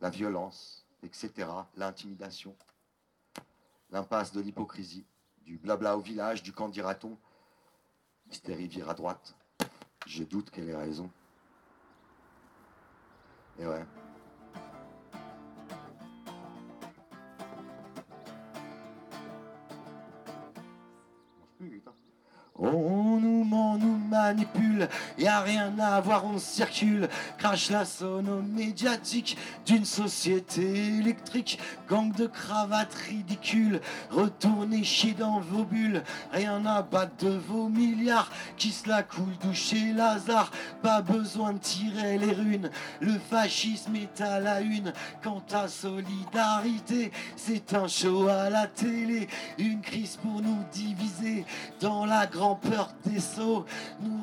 la violence, etc., l'intimidation, l'impasse de l'hypocrisie, du blabla au village, du quand dira-t-on, Hystérie vire à droite. Je doute qu'elle ait raison. Et ouais. Nous ment, nous manipule, y a rien à voir, on circule, crache la sono médiatique d'une société électrique, gang de cravates ridicules, retournez chier dans vos bulles, rien à battre de vos milliards, qui se la coule doucher Lazare, pas besoin de tirer les runes, le fascisme est à la une, quant à solidarité, c'est un show à la télé, une crise pour nous diviser, dans la grande peur des sauts,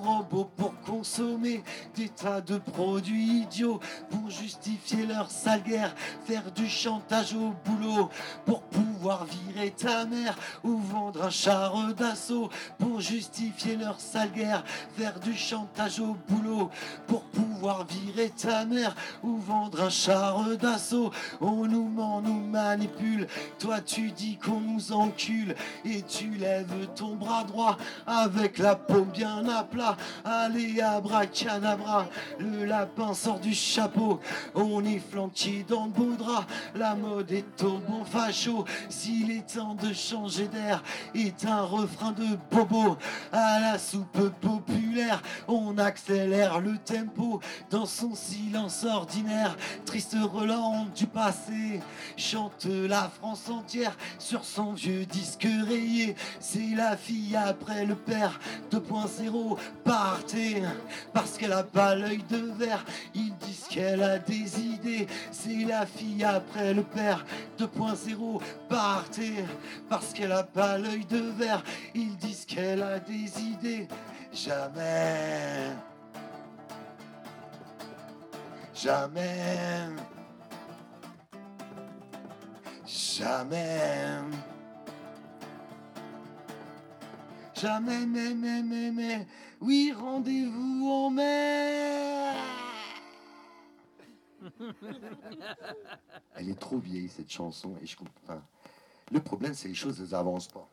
robots pour consommer des tas de produits idiots, pour justifier leur sale guerre, faire du chantage au boulot, pour pouvoir virer ta mère ou vendre un char d'assaut, pour justifier leur sale guerre, faire du chantage au boulot, pour pouvoir virer ta mère ou vendre un char d'assaut. On nous ment, nous manipule, toi tu dis qu'on nous encule et tu lèves ton bras droit avec la paume bien à plat. Allez, abracadabra, le lapin sort du chapeau. On est flanqué dans le beau drap, la mode est au bon facho. S'il est temps de changer d'air, est un refrain de bobo. À la soupe populaire, on accélère le tempo dans son silence ordinaire. Triste relent du passé, chante la France entière sur son vieux disque rayé. C'est la fille après le père 2.0 partez parce qu'elle a pas l'œil de verre. Ils disent qu'elle a des idées. C'est la fille après le père 2.0 partez parce qu'elle a pas l'œil de verre. Ils disent qu'elle a des idées. Jamais. Jamais. Jamais. Jamais, mais, mais, mais, mais, oui, rendez-vous en mer. Elle est trop vieille, cette chanson, et je comprends. enfin, le problème, c'est les choses, elles avancent pas.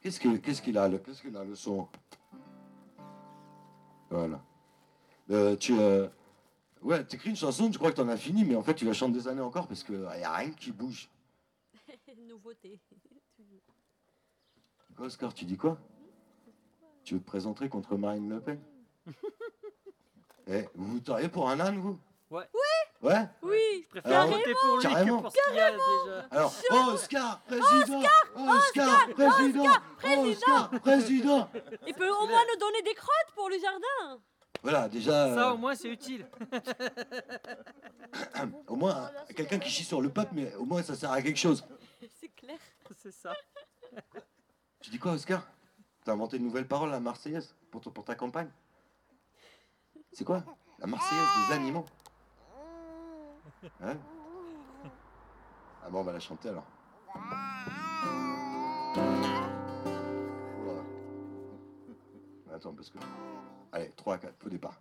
Qu'est-ce que- qu'est-ce qu'il a, le- qu'est-ce qu'il a, le son? Voilà. Euh, tu, euh, ouais, t'écris une chanson, tu crois que t'en as fini, mais en fait, tu la chantes des années encore parce qu'il n'y a rien qui bouge. <laughs> Nouveauté. <laughs> Oscar, tu dis quoi? Tu veux te présenter contre Marine Le Pen <laughs> Eh, vous voteriez pour un âne, vous? Ouais. Ouais? Oui, Je préfère Alors, voter pour lui carrément. que pour ce qu'il y a déjà. Alors, Oscar, président Oscar, président Oscar, président <laughs> il peut au moins nous donner des crottes pour le jardin. Voilà, déjà, Ça au moins c'est utile. <coughs> au moins, quelqu'un qui chie sur le peuple, mais au moins ça sert à quelque chose. C'est clair. <laughs> C'est ça. Tu dis quoi, Oscar? T'as inventé une nouvelle parole, la Marseillaise, pour, ta campagne C'est quoi? La Marseillaise des animaux Hein? Ah bon, on va la chanter alors. Attends, parce que. Allez, 3, 4, au départ.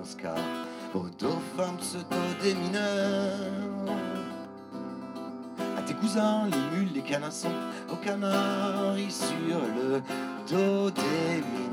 Ancêtres les anoscars, aux dauphins pseudo-démineurs à tes cousins, les mules, les canassons, aux canaris sur le dos des mineurs.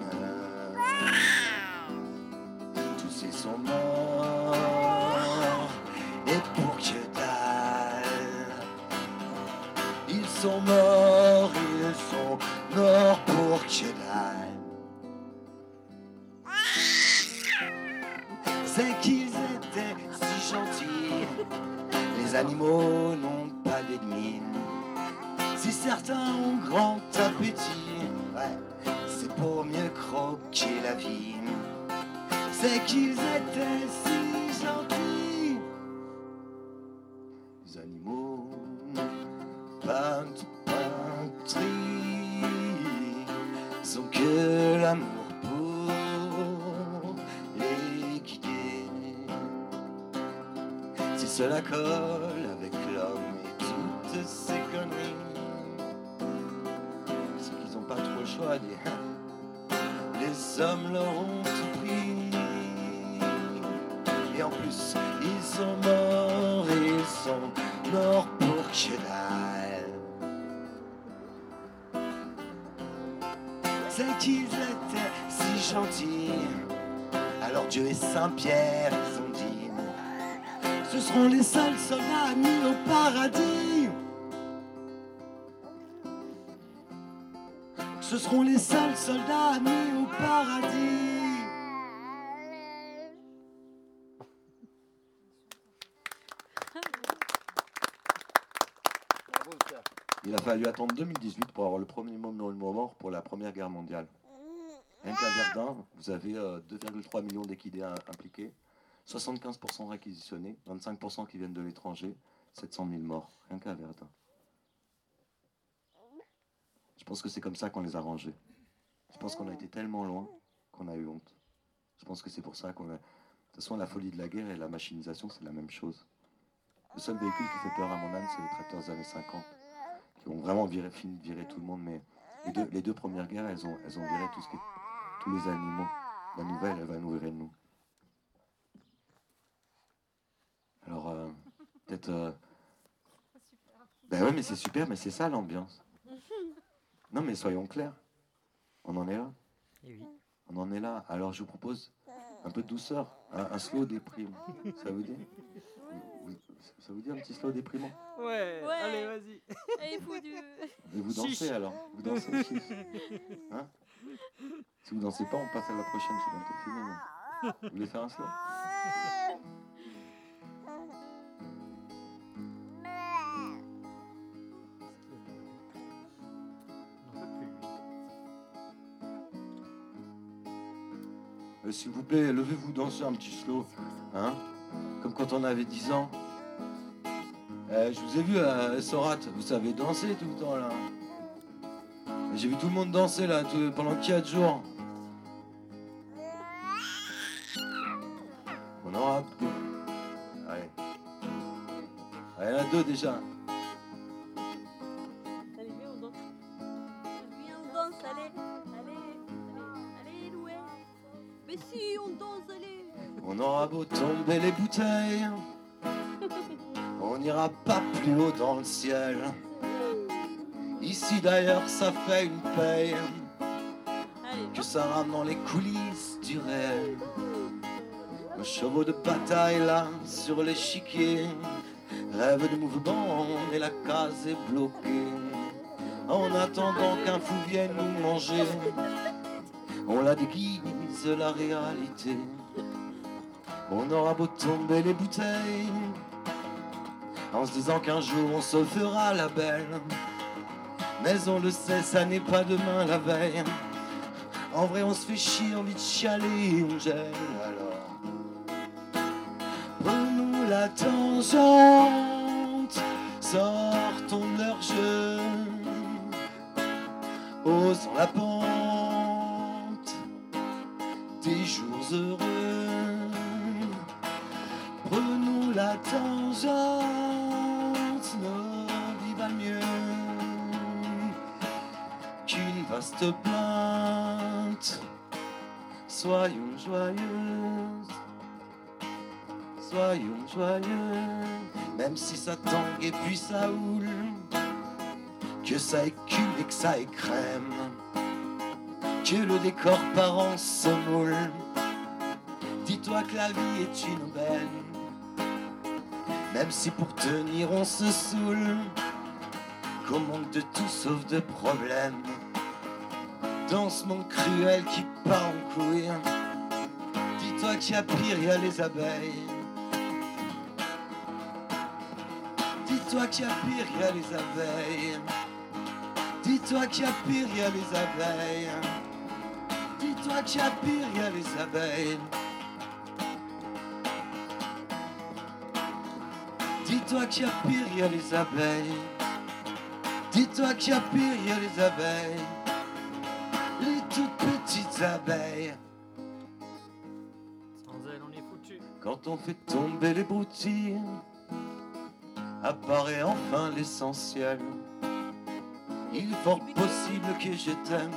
Il a fallu attendre 2018 pour avoir le premier moment mort pour la Première Guerre mondiale. Rien qu'à Verdun, vous avez euh, 2,3 millions d'équidés im- impliqués, 75% réquisitionnés, 25% qui viennent de l'étranger, 700 000 morts. Rien qu'à Verdun. Je pense que c'est comme ça qu'on les a rangés. Je pense qu'on a été tellement loin qu'on a eu honte. Je pense que c'est pour ça qu'on a. De toute façon, la folie de la guerre et la machinisation, c'est la même chose. Le seul véhicule qui fait peur à mon âme, c'est les tracteurs des années 50, qui ont vraiment viré, fini de virer tout le monde. Mais les deux, les deux premières guerres, elles ont, elles ont viré tout ce qui est- tous les animaux. La nouvelle, elle va nous virer de nous. Alors, euh, peut-être. euh, Ben ouais, mais c'est super, mais c'est ça l'ambiance. Non, mais soyons clairs. On en est là. Oui. On en est là. Alors je vous propose un peu de douceur, un, un slow déprime. Ça vous dit? Ça vous dit un petit slow déprimant Ouais, Ouais. allez, vas-y. <laughs> Et vous dansez Chiche. alors Vous dansez chiche. Hein Si vous dansez pas, on passe à la prochaine, c'est bientôt fini. mais- Vous voulez faire un slow. Euh, S'il vous plaît, levez-vous danser un petit slow. Hein Comme quand on avait 10 ans. Euh, je vous ai vu à Sorat, vous savez danser tout le temps là. J'ai vu tout le monde danser là pendant 4 jours. On en deux. Allez. Allez, la deux déjà. Dans le ciel. Ici d'ailleurs, ça fait une paye que ça rame dans les coulisses du réel. Nos chevaux de bataille là sur l'échiquier Rêve de mouvement et la case est bloquée. En attendant qu'un fou vienne nous manger, on la déguise la réalité. On aura beau tomber les bouteilles, en se disant qu'un jour on se fera la belle. Mais on le sait, ça n'est pas demain la veille. En vrai, on se fait chier, envie de chialer, on gèle alors. Prenons la tangente, sortons de leur jeu, osons la pente des jours heureux. Prenons la tangente, nos vies valent mieux qu'une vaste plainte. Soyons joyeuses, soyons joyeux, même si ça tangue et puis ça houle, que ça écume et que ça écrème, que le décor par an se. Dis-toi que la vie est une aubaine, même si pour tenir on se saoule, qu'on manque de tout sauf de problèmes. Dans ce monde cruel qui part en couille, dis-toi qu'il y a pire, il y a les abeilles. Dis-toi qu'il y a pire, il y a les abeilles. Dis-toi qu'il y a pire, il y a les abeilles. Dis-toi qu'il y a pire, il y a les abeilles. Dis-toi qu'il y a pire, il y a les abeilles. Dis-toi qu'il y a pire, il y a les abeilles. Les toutes petites abeilles. Sans elle, on est foutu. Quand on fait tomber les broutilles, apparaît enfin l'essentiel. Il est fort possible que je t'aime.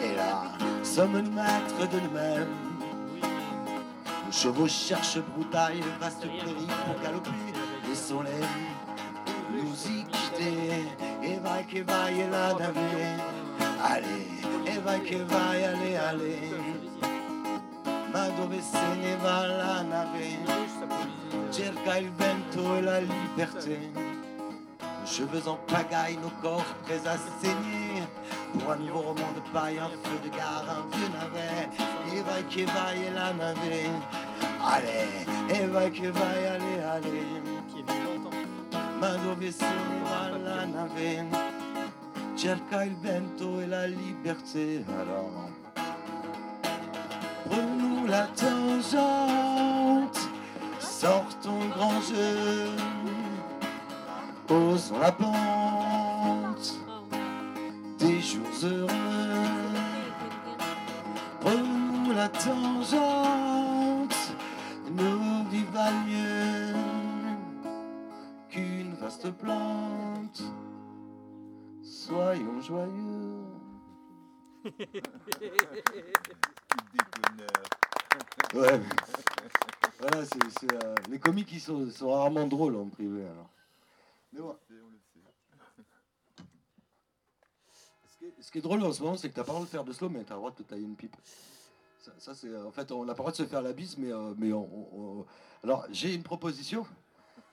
Et là, sommes-nous maîtres de nous-mêmes. Oui, Nos chevaux cherchent broutaille, le vaste prairie pour galoper. Laissons-les nous y quitter. Et va que va et la navire. Allez, et va que va allez, allez. Ma dove se ne va la nave? Cerca il vento e la liberté. Nos cheveux en pagaille, nos corps prêts à. Pour un nouveau roman de paille, un feu de gare, un vieux navet. Et va que va et la nave. Allez, et va que va allez, allez. Qui est venu longtemps. Ma dove se ne va la nave? Cerca il vento e la liberté. Alors, prenons la tangente, sortons grand jeu, osons la pente des jours heureux. Prenons la tangente, nos vies valent mieux plante. Soyons joyeux. <laughs> Ouais. voilà, c'est, euh, les comiques ils sont, rarement drôles en privé alors. Mais bon. Ce qui, est, drôle en ce moment, c'est que t'as pas le droit de faire de slow, mais t'as le droit de te tailler une pipe. Ça, c'est en fait, on n'a pas le droit de se faire la bise, mais, euh, mais on- alors j'ai une proposition.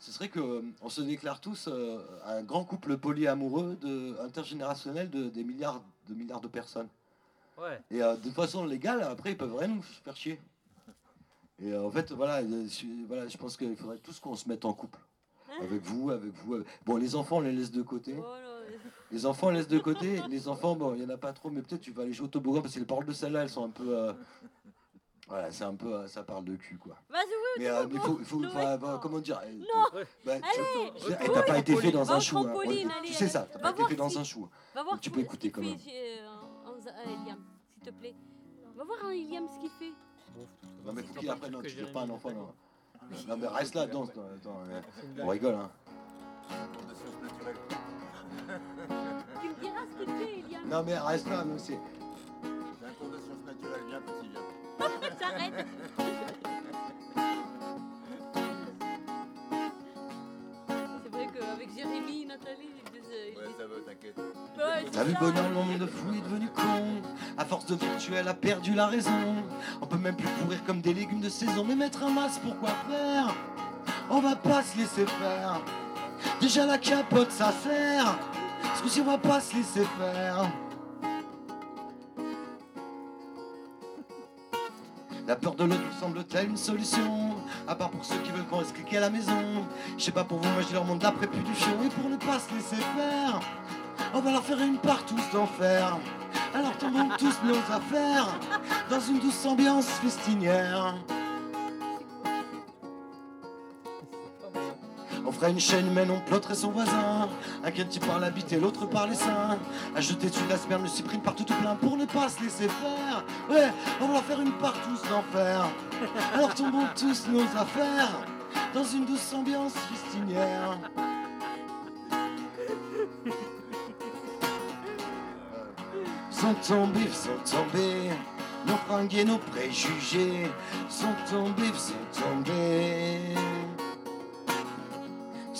Ce serait que euh, on se déclare tous euh, un grand couple polyamoureux de, intergénérationnel de des milliards de milliards de personnes. Ouais. Et euh, de façon légale, après, ils peuvent rien nous faire chier. Et euh, en fait, voilà, je, voilà, je pense qu'il faudrait tous qu'on se mette en couple. Avec vous, avec vous. avec- Bon, les enfants, on les laisse de côté. Voilà. Les enfants, on les laisse de côté. Les enfants, bon, il n'y en a pas trop, mais peut-être tu vas aller jouer au toboggan parce que les paroles de celle-là, elles sont un peu. euh, Voilà, c'est un peu. euh, ça parle de cul, quoi. Vas-y, oui, Mais euh, mais il faut. faut- Non, faut- mais- bah, comment dire euh, Non. bah, tu- Allez, tu sais, t'as pas été fait dans un chou. hein. trampoline, Ouais, allez, Tu sais ça, t'as pas été fait dans un chou. Va voir Tu peux écouter quand même. euh, euh, Eliam, s'il te plaît. Va voir un Eliam ce qu'il fait. Non, mais faut qu'il apprenne, non, tu tires pas un enfant, non. Non, mais reste là, danse. Attends, euh, on rigole, hein. Tu me diras ce qu'il fait, Eliam. Non, mais reste là, non, c'est. C'est un cours de sciences naturelles bien petit. hein. <laughs> J'arrête. C'est vrai qu'avec Jérémy, Nathalie, ils disent, euh, ils Ouais, ça va, t'inquiète. Ouais, c'est T'as vu bonheur, le monde fou est devenu con. À force de virtuel, a perdu la raison. On peut même plus courir comme des légumes de saison. Mais mettre un masque, pourquoi faire? On va pas se laisser faire. Déjà la capote, ça sert. Ce coup-ci, on va pas se laisser faire. La peur de l'autre semble-t-elle une solution? À part pour ceux qui veulent qu'on reste cliquer à la maison. Je sais pas pour vous, moi je leur montre l'après punition Et pour ne pas se laisser faire On va leur faire une part tous d'enfer. Alors tombons tous nos affaires Dans une douce ambiance festinière Fera une chaîne humaine, on plotterait son voisin. Un qui par la bite et l'autre par les seins. À jeter dessus de la sperme, le cyprine partout tout plein pour ne pas se laisser faire. Ouais, on va faire une part tous d'enfer. Alors tombons tous nos affaires dans une douce ambiance festinière. Sont tombés, sont tombés, nos fringues et nos préjugés. Sont tombés, sont tombés.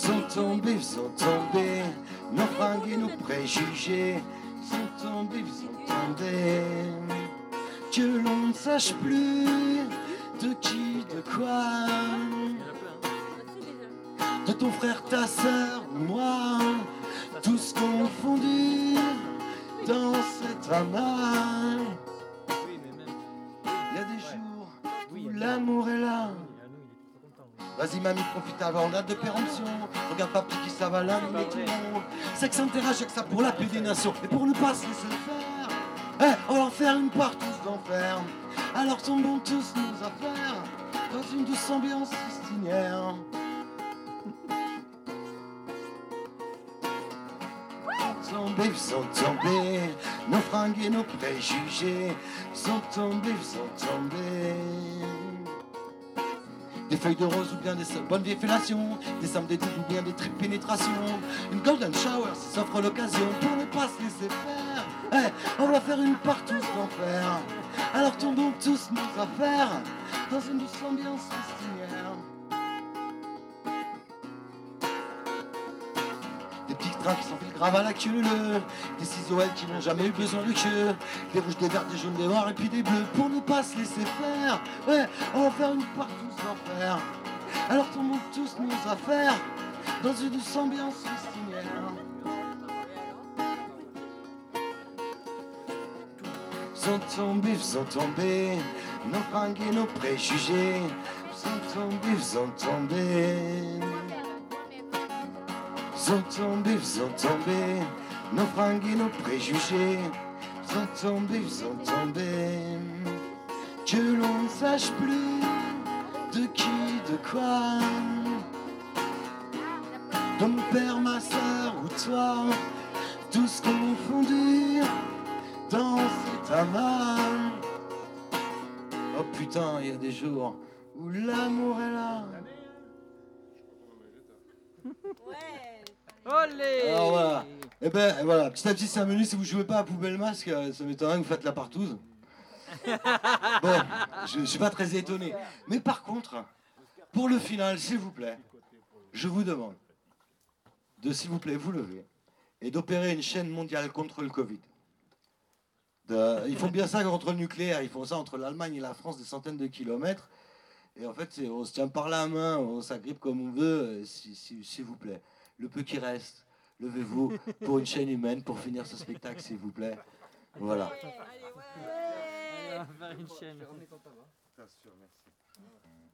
Sont tombés, sont tombés, nos fringues et nos préjugés. Sont tombés, sont tombés. Que l'on ne sache plus de qui, de quoi. De ton frère, ta sœur, moi. Tous confondus dans cet amas. Il y a des jours où l'amour est là. Vas-y mamie, profite avant date de péremption. Regarde papy qui ça va là, C'est il pas est tout vrai. bon. C'est que ça avec ça pour la paix des nations. Et pour ne pas se laisser faire, eh, on va leur faire une part tous d'enfer. Alors tombons tous nos affaires dans une douce ambiance festinière. Sont tombés, sont tombés, nos fringues et nos préjugés sont tombés, sont tombés. Des feuilles de rose ou bien des bonnes vieilles fellations Des sommes ou bien des tripes pénétrations. Une golden shower s'offre l'occasion Pour ne pas se laisser faire. Eh, On va faire une part tous d'enfer. Alors tombons tous nos affaires Dans une douce ambiance festinière Des petits trains qui s'enfilent grave à la queue. Des ciseaux qui n'ont jamais eu besoin de queue. Des rouges, des verts, des jaunes, des noirs et puis des bleus Pour ne pas se laisser faire. Ouais, on va faire une part tous d'enfer Alors tombons tous nos affaires Dans une ambiance festinière Sont tombés, sont tombés. Nos fringues et nos préjugés. Sont tombés, sont tombés sont tombés, sont tombés, nos fringues et nos préjugés sont tombés, sont tombés. Que l'on ne sache plus de qui, de quoi. De mon père, ma soeur ou toi, tous confondus dans cet amas. Oh putain, il y a des jours où l'amour est là. Olé Alors voilà. Et ben voilà, petit à petit c'est un menu, si vous jouez pas à poubelle masque, euh, ça m'étonnerait que vous faites la partouze. <laughs> Bon, je, je suis pas très étonné. Mais par contre, pour le final, s'il vous plaît, je vous demande de, s'il vous plaît, vous lever et d'opérer une chaîne mondiale contre le Covid. De- ils font bien ça contre le nucléaire, ils font ça entre l'Allemagne et la France des centaines de kilomètres. Et en fait, on se tient par la main, on s'agrippe comme on veut, euh, si- si- s'il vous plaît. Le peu qui reste, levez-vous pour une chaîne humaine pour finir ce spectacle, s'il vous plaît. Voilà. Allez, ouais. On va faire une chaîne.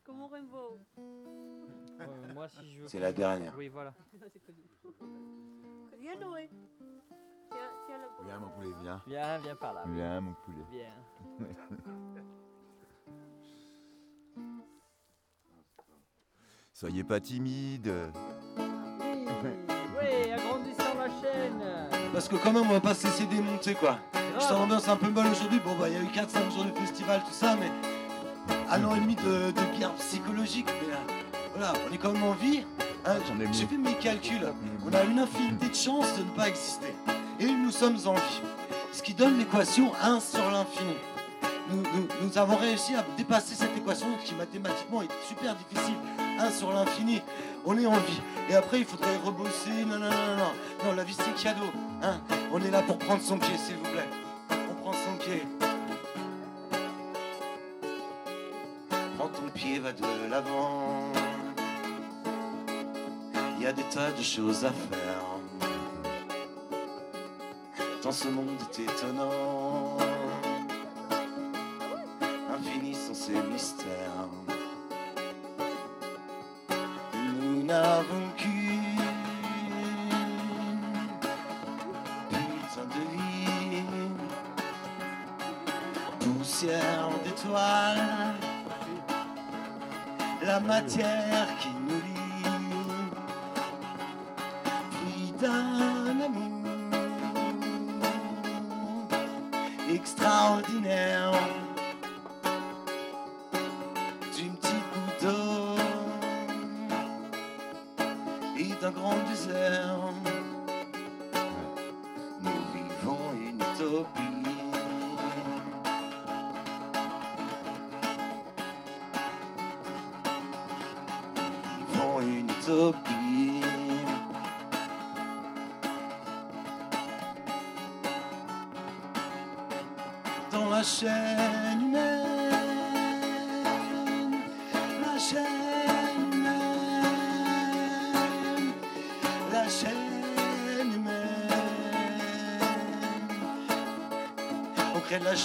Comment Rimbaud Euh, moi, si je veux. C'est la dernière. Oui, voilà. <laughs> Viens Noé. Viens, mon poulet, viens. Viens, viens par là. Viens, mon poulet. Viens. <laughs> Soyez pas timide. Oui, agrandissons la chaîne. Parce que quand même, on va pas se laisser démonter, quoi. Je suis en ambiance un peu molle aujourd'hui. Bon, bah, il y a eu 4-5 jours de festival, tout ça, mais un an et demi de, de guerre psychologique. Mais euh, voilà, on est quand même en vie. hein. J'ai fait mes calculs. On a une infinité de chances de ne pas exister. Et nous sommes en vie. Ce qui donne l'équation 1 sur l'infini. Nous, avons réussi à dépasser cette équation qui mathématiquement est super difficile. 1 sur l'infini. On est en vie. Et après, il faudrait rebosser. Non, non, non, non, non. La vie, c'est cadeau. Hein on est là pour prendre son pied, s'il vous plaît. On prend son pied. Prends ton pied, va de l'avant. Il y a des tas de choses à faire. Dans ce monde étonnant, ces mystères. Nous n'avons qu'une putain de vie, poussière d'étoiles, la matière qui nous lie, d'un amour extraordinaire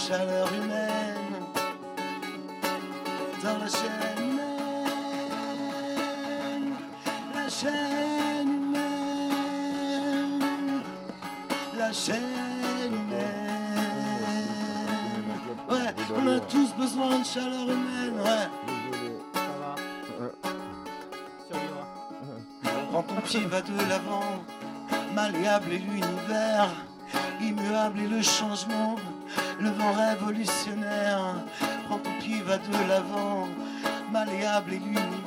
chaleur humaine dans la chaîne humaine, la chaîne humaine, la chaîne humaine. Ouais, on a tous besoin de chaleur humaine, ouais. Ça va. Survivra. Quand ton pied va de l'avant, malléable est l'univers, immuable est le changement, le vent révolutionnaire. Quand ton pied va de l'avant, malléable est l'univers,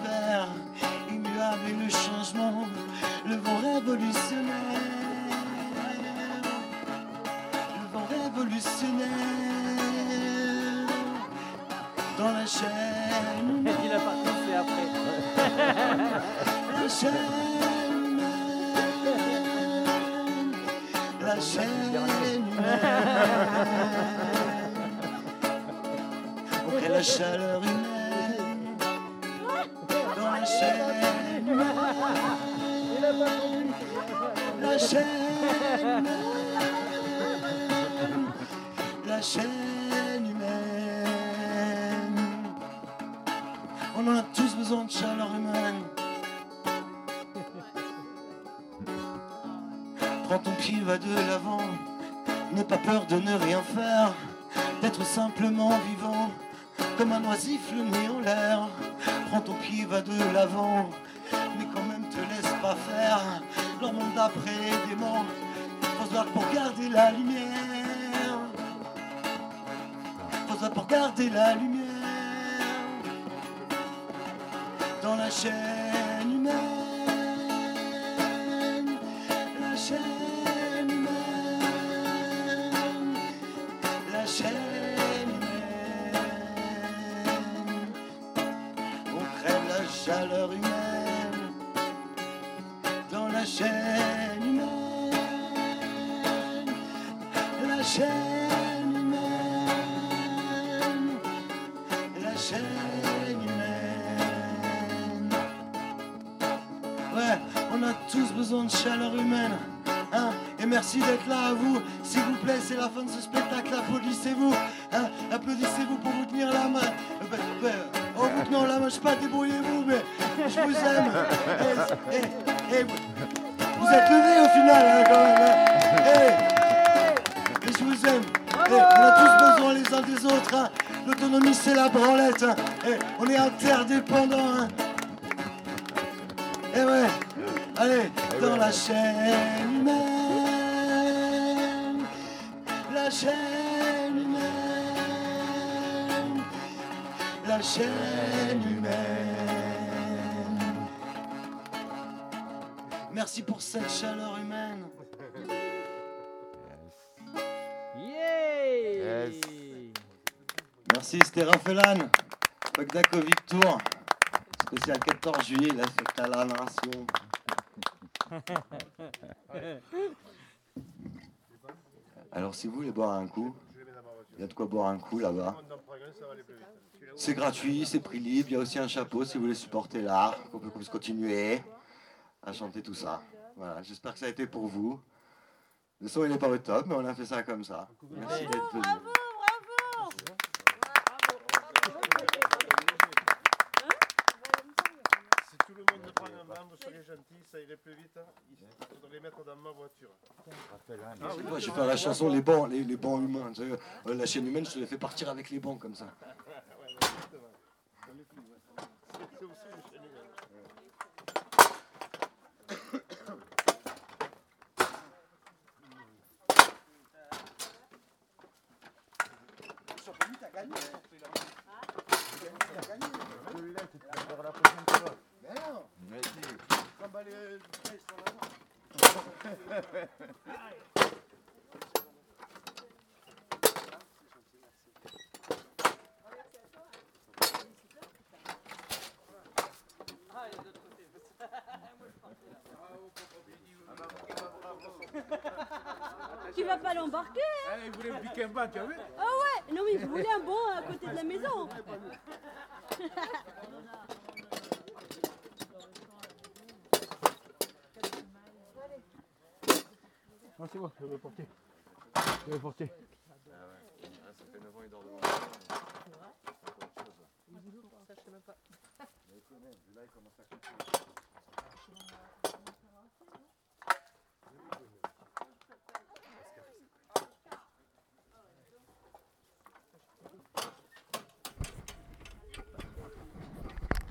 la chaîne humaine, la chaîne humaine. Ouais, on a tous besoin de chaleur humaine. Hein et merci d'être là à vous. S'il vous plaît, c'est la fin de ce spectacle. Applaudissez-vous. Hein Applaudissez-vous pour vous tenir la main. Euh, ben, ben, oh, vous tenant la main, je sais pas, débrouillez-vous, mais je vous aime. Et, et- et vous, êtes levés au final, hein, quand même. Et on a tous besoin les uns des autres. hein. L'autonomie, c'est la branlette. hein. Et on est interdépendants. hein. Et ouais, allez, dans la chaîne humaine, la chaîne humaine, la chaîne humaine. Merci pour cette chaleur humaine. Merci, c'était Raphaël Bagdad Covid Tour. Spécial 14 juillet, la fête à la nation. Alors, si vous voulez boire un coup, il y a de quoi boire un coup là-bas. C'est gratuit, c'est prix libre. Il y a aussi un chapeau si vous voulez supporter l'art, qu'on puisse continuer. à chanter tout ça. Voilà, j'espère que ça a été pour vous. Le son il n'est pas au top, mais on a fait ça comme ça. Merci d'être venu. Bravo, bravo Si tout le monde prend un membre, soyez gentil, ça irait plus vite. hein. Il faudrait les mettre dans ma voiture. Moi, je vais faire la chanson Les bancs, les, les bancs humains. tu sais, euh, la chaîne humaine, je te les fais partir avec les bancs comme ça. Gagné. Tu vas pas l'embarquer Allez, il voulait me piquer un banc, tu as vu Ah ouais Non mais je voulais un bon à côté de la maison. <laughs> Non, c'est bon, je vais le porter. Je vais le porter. ça fait 9 ans il dort devant moi. Là, il commence à couper.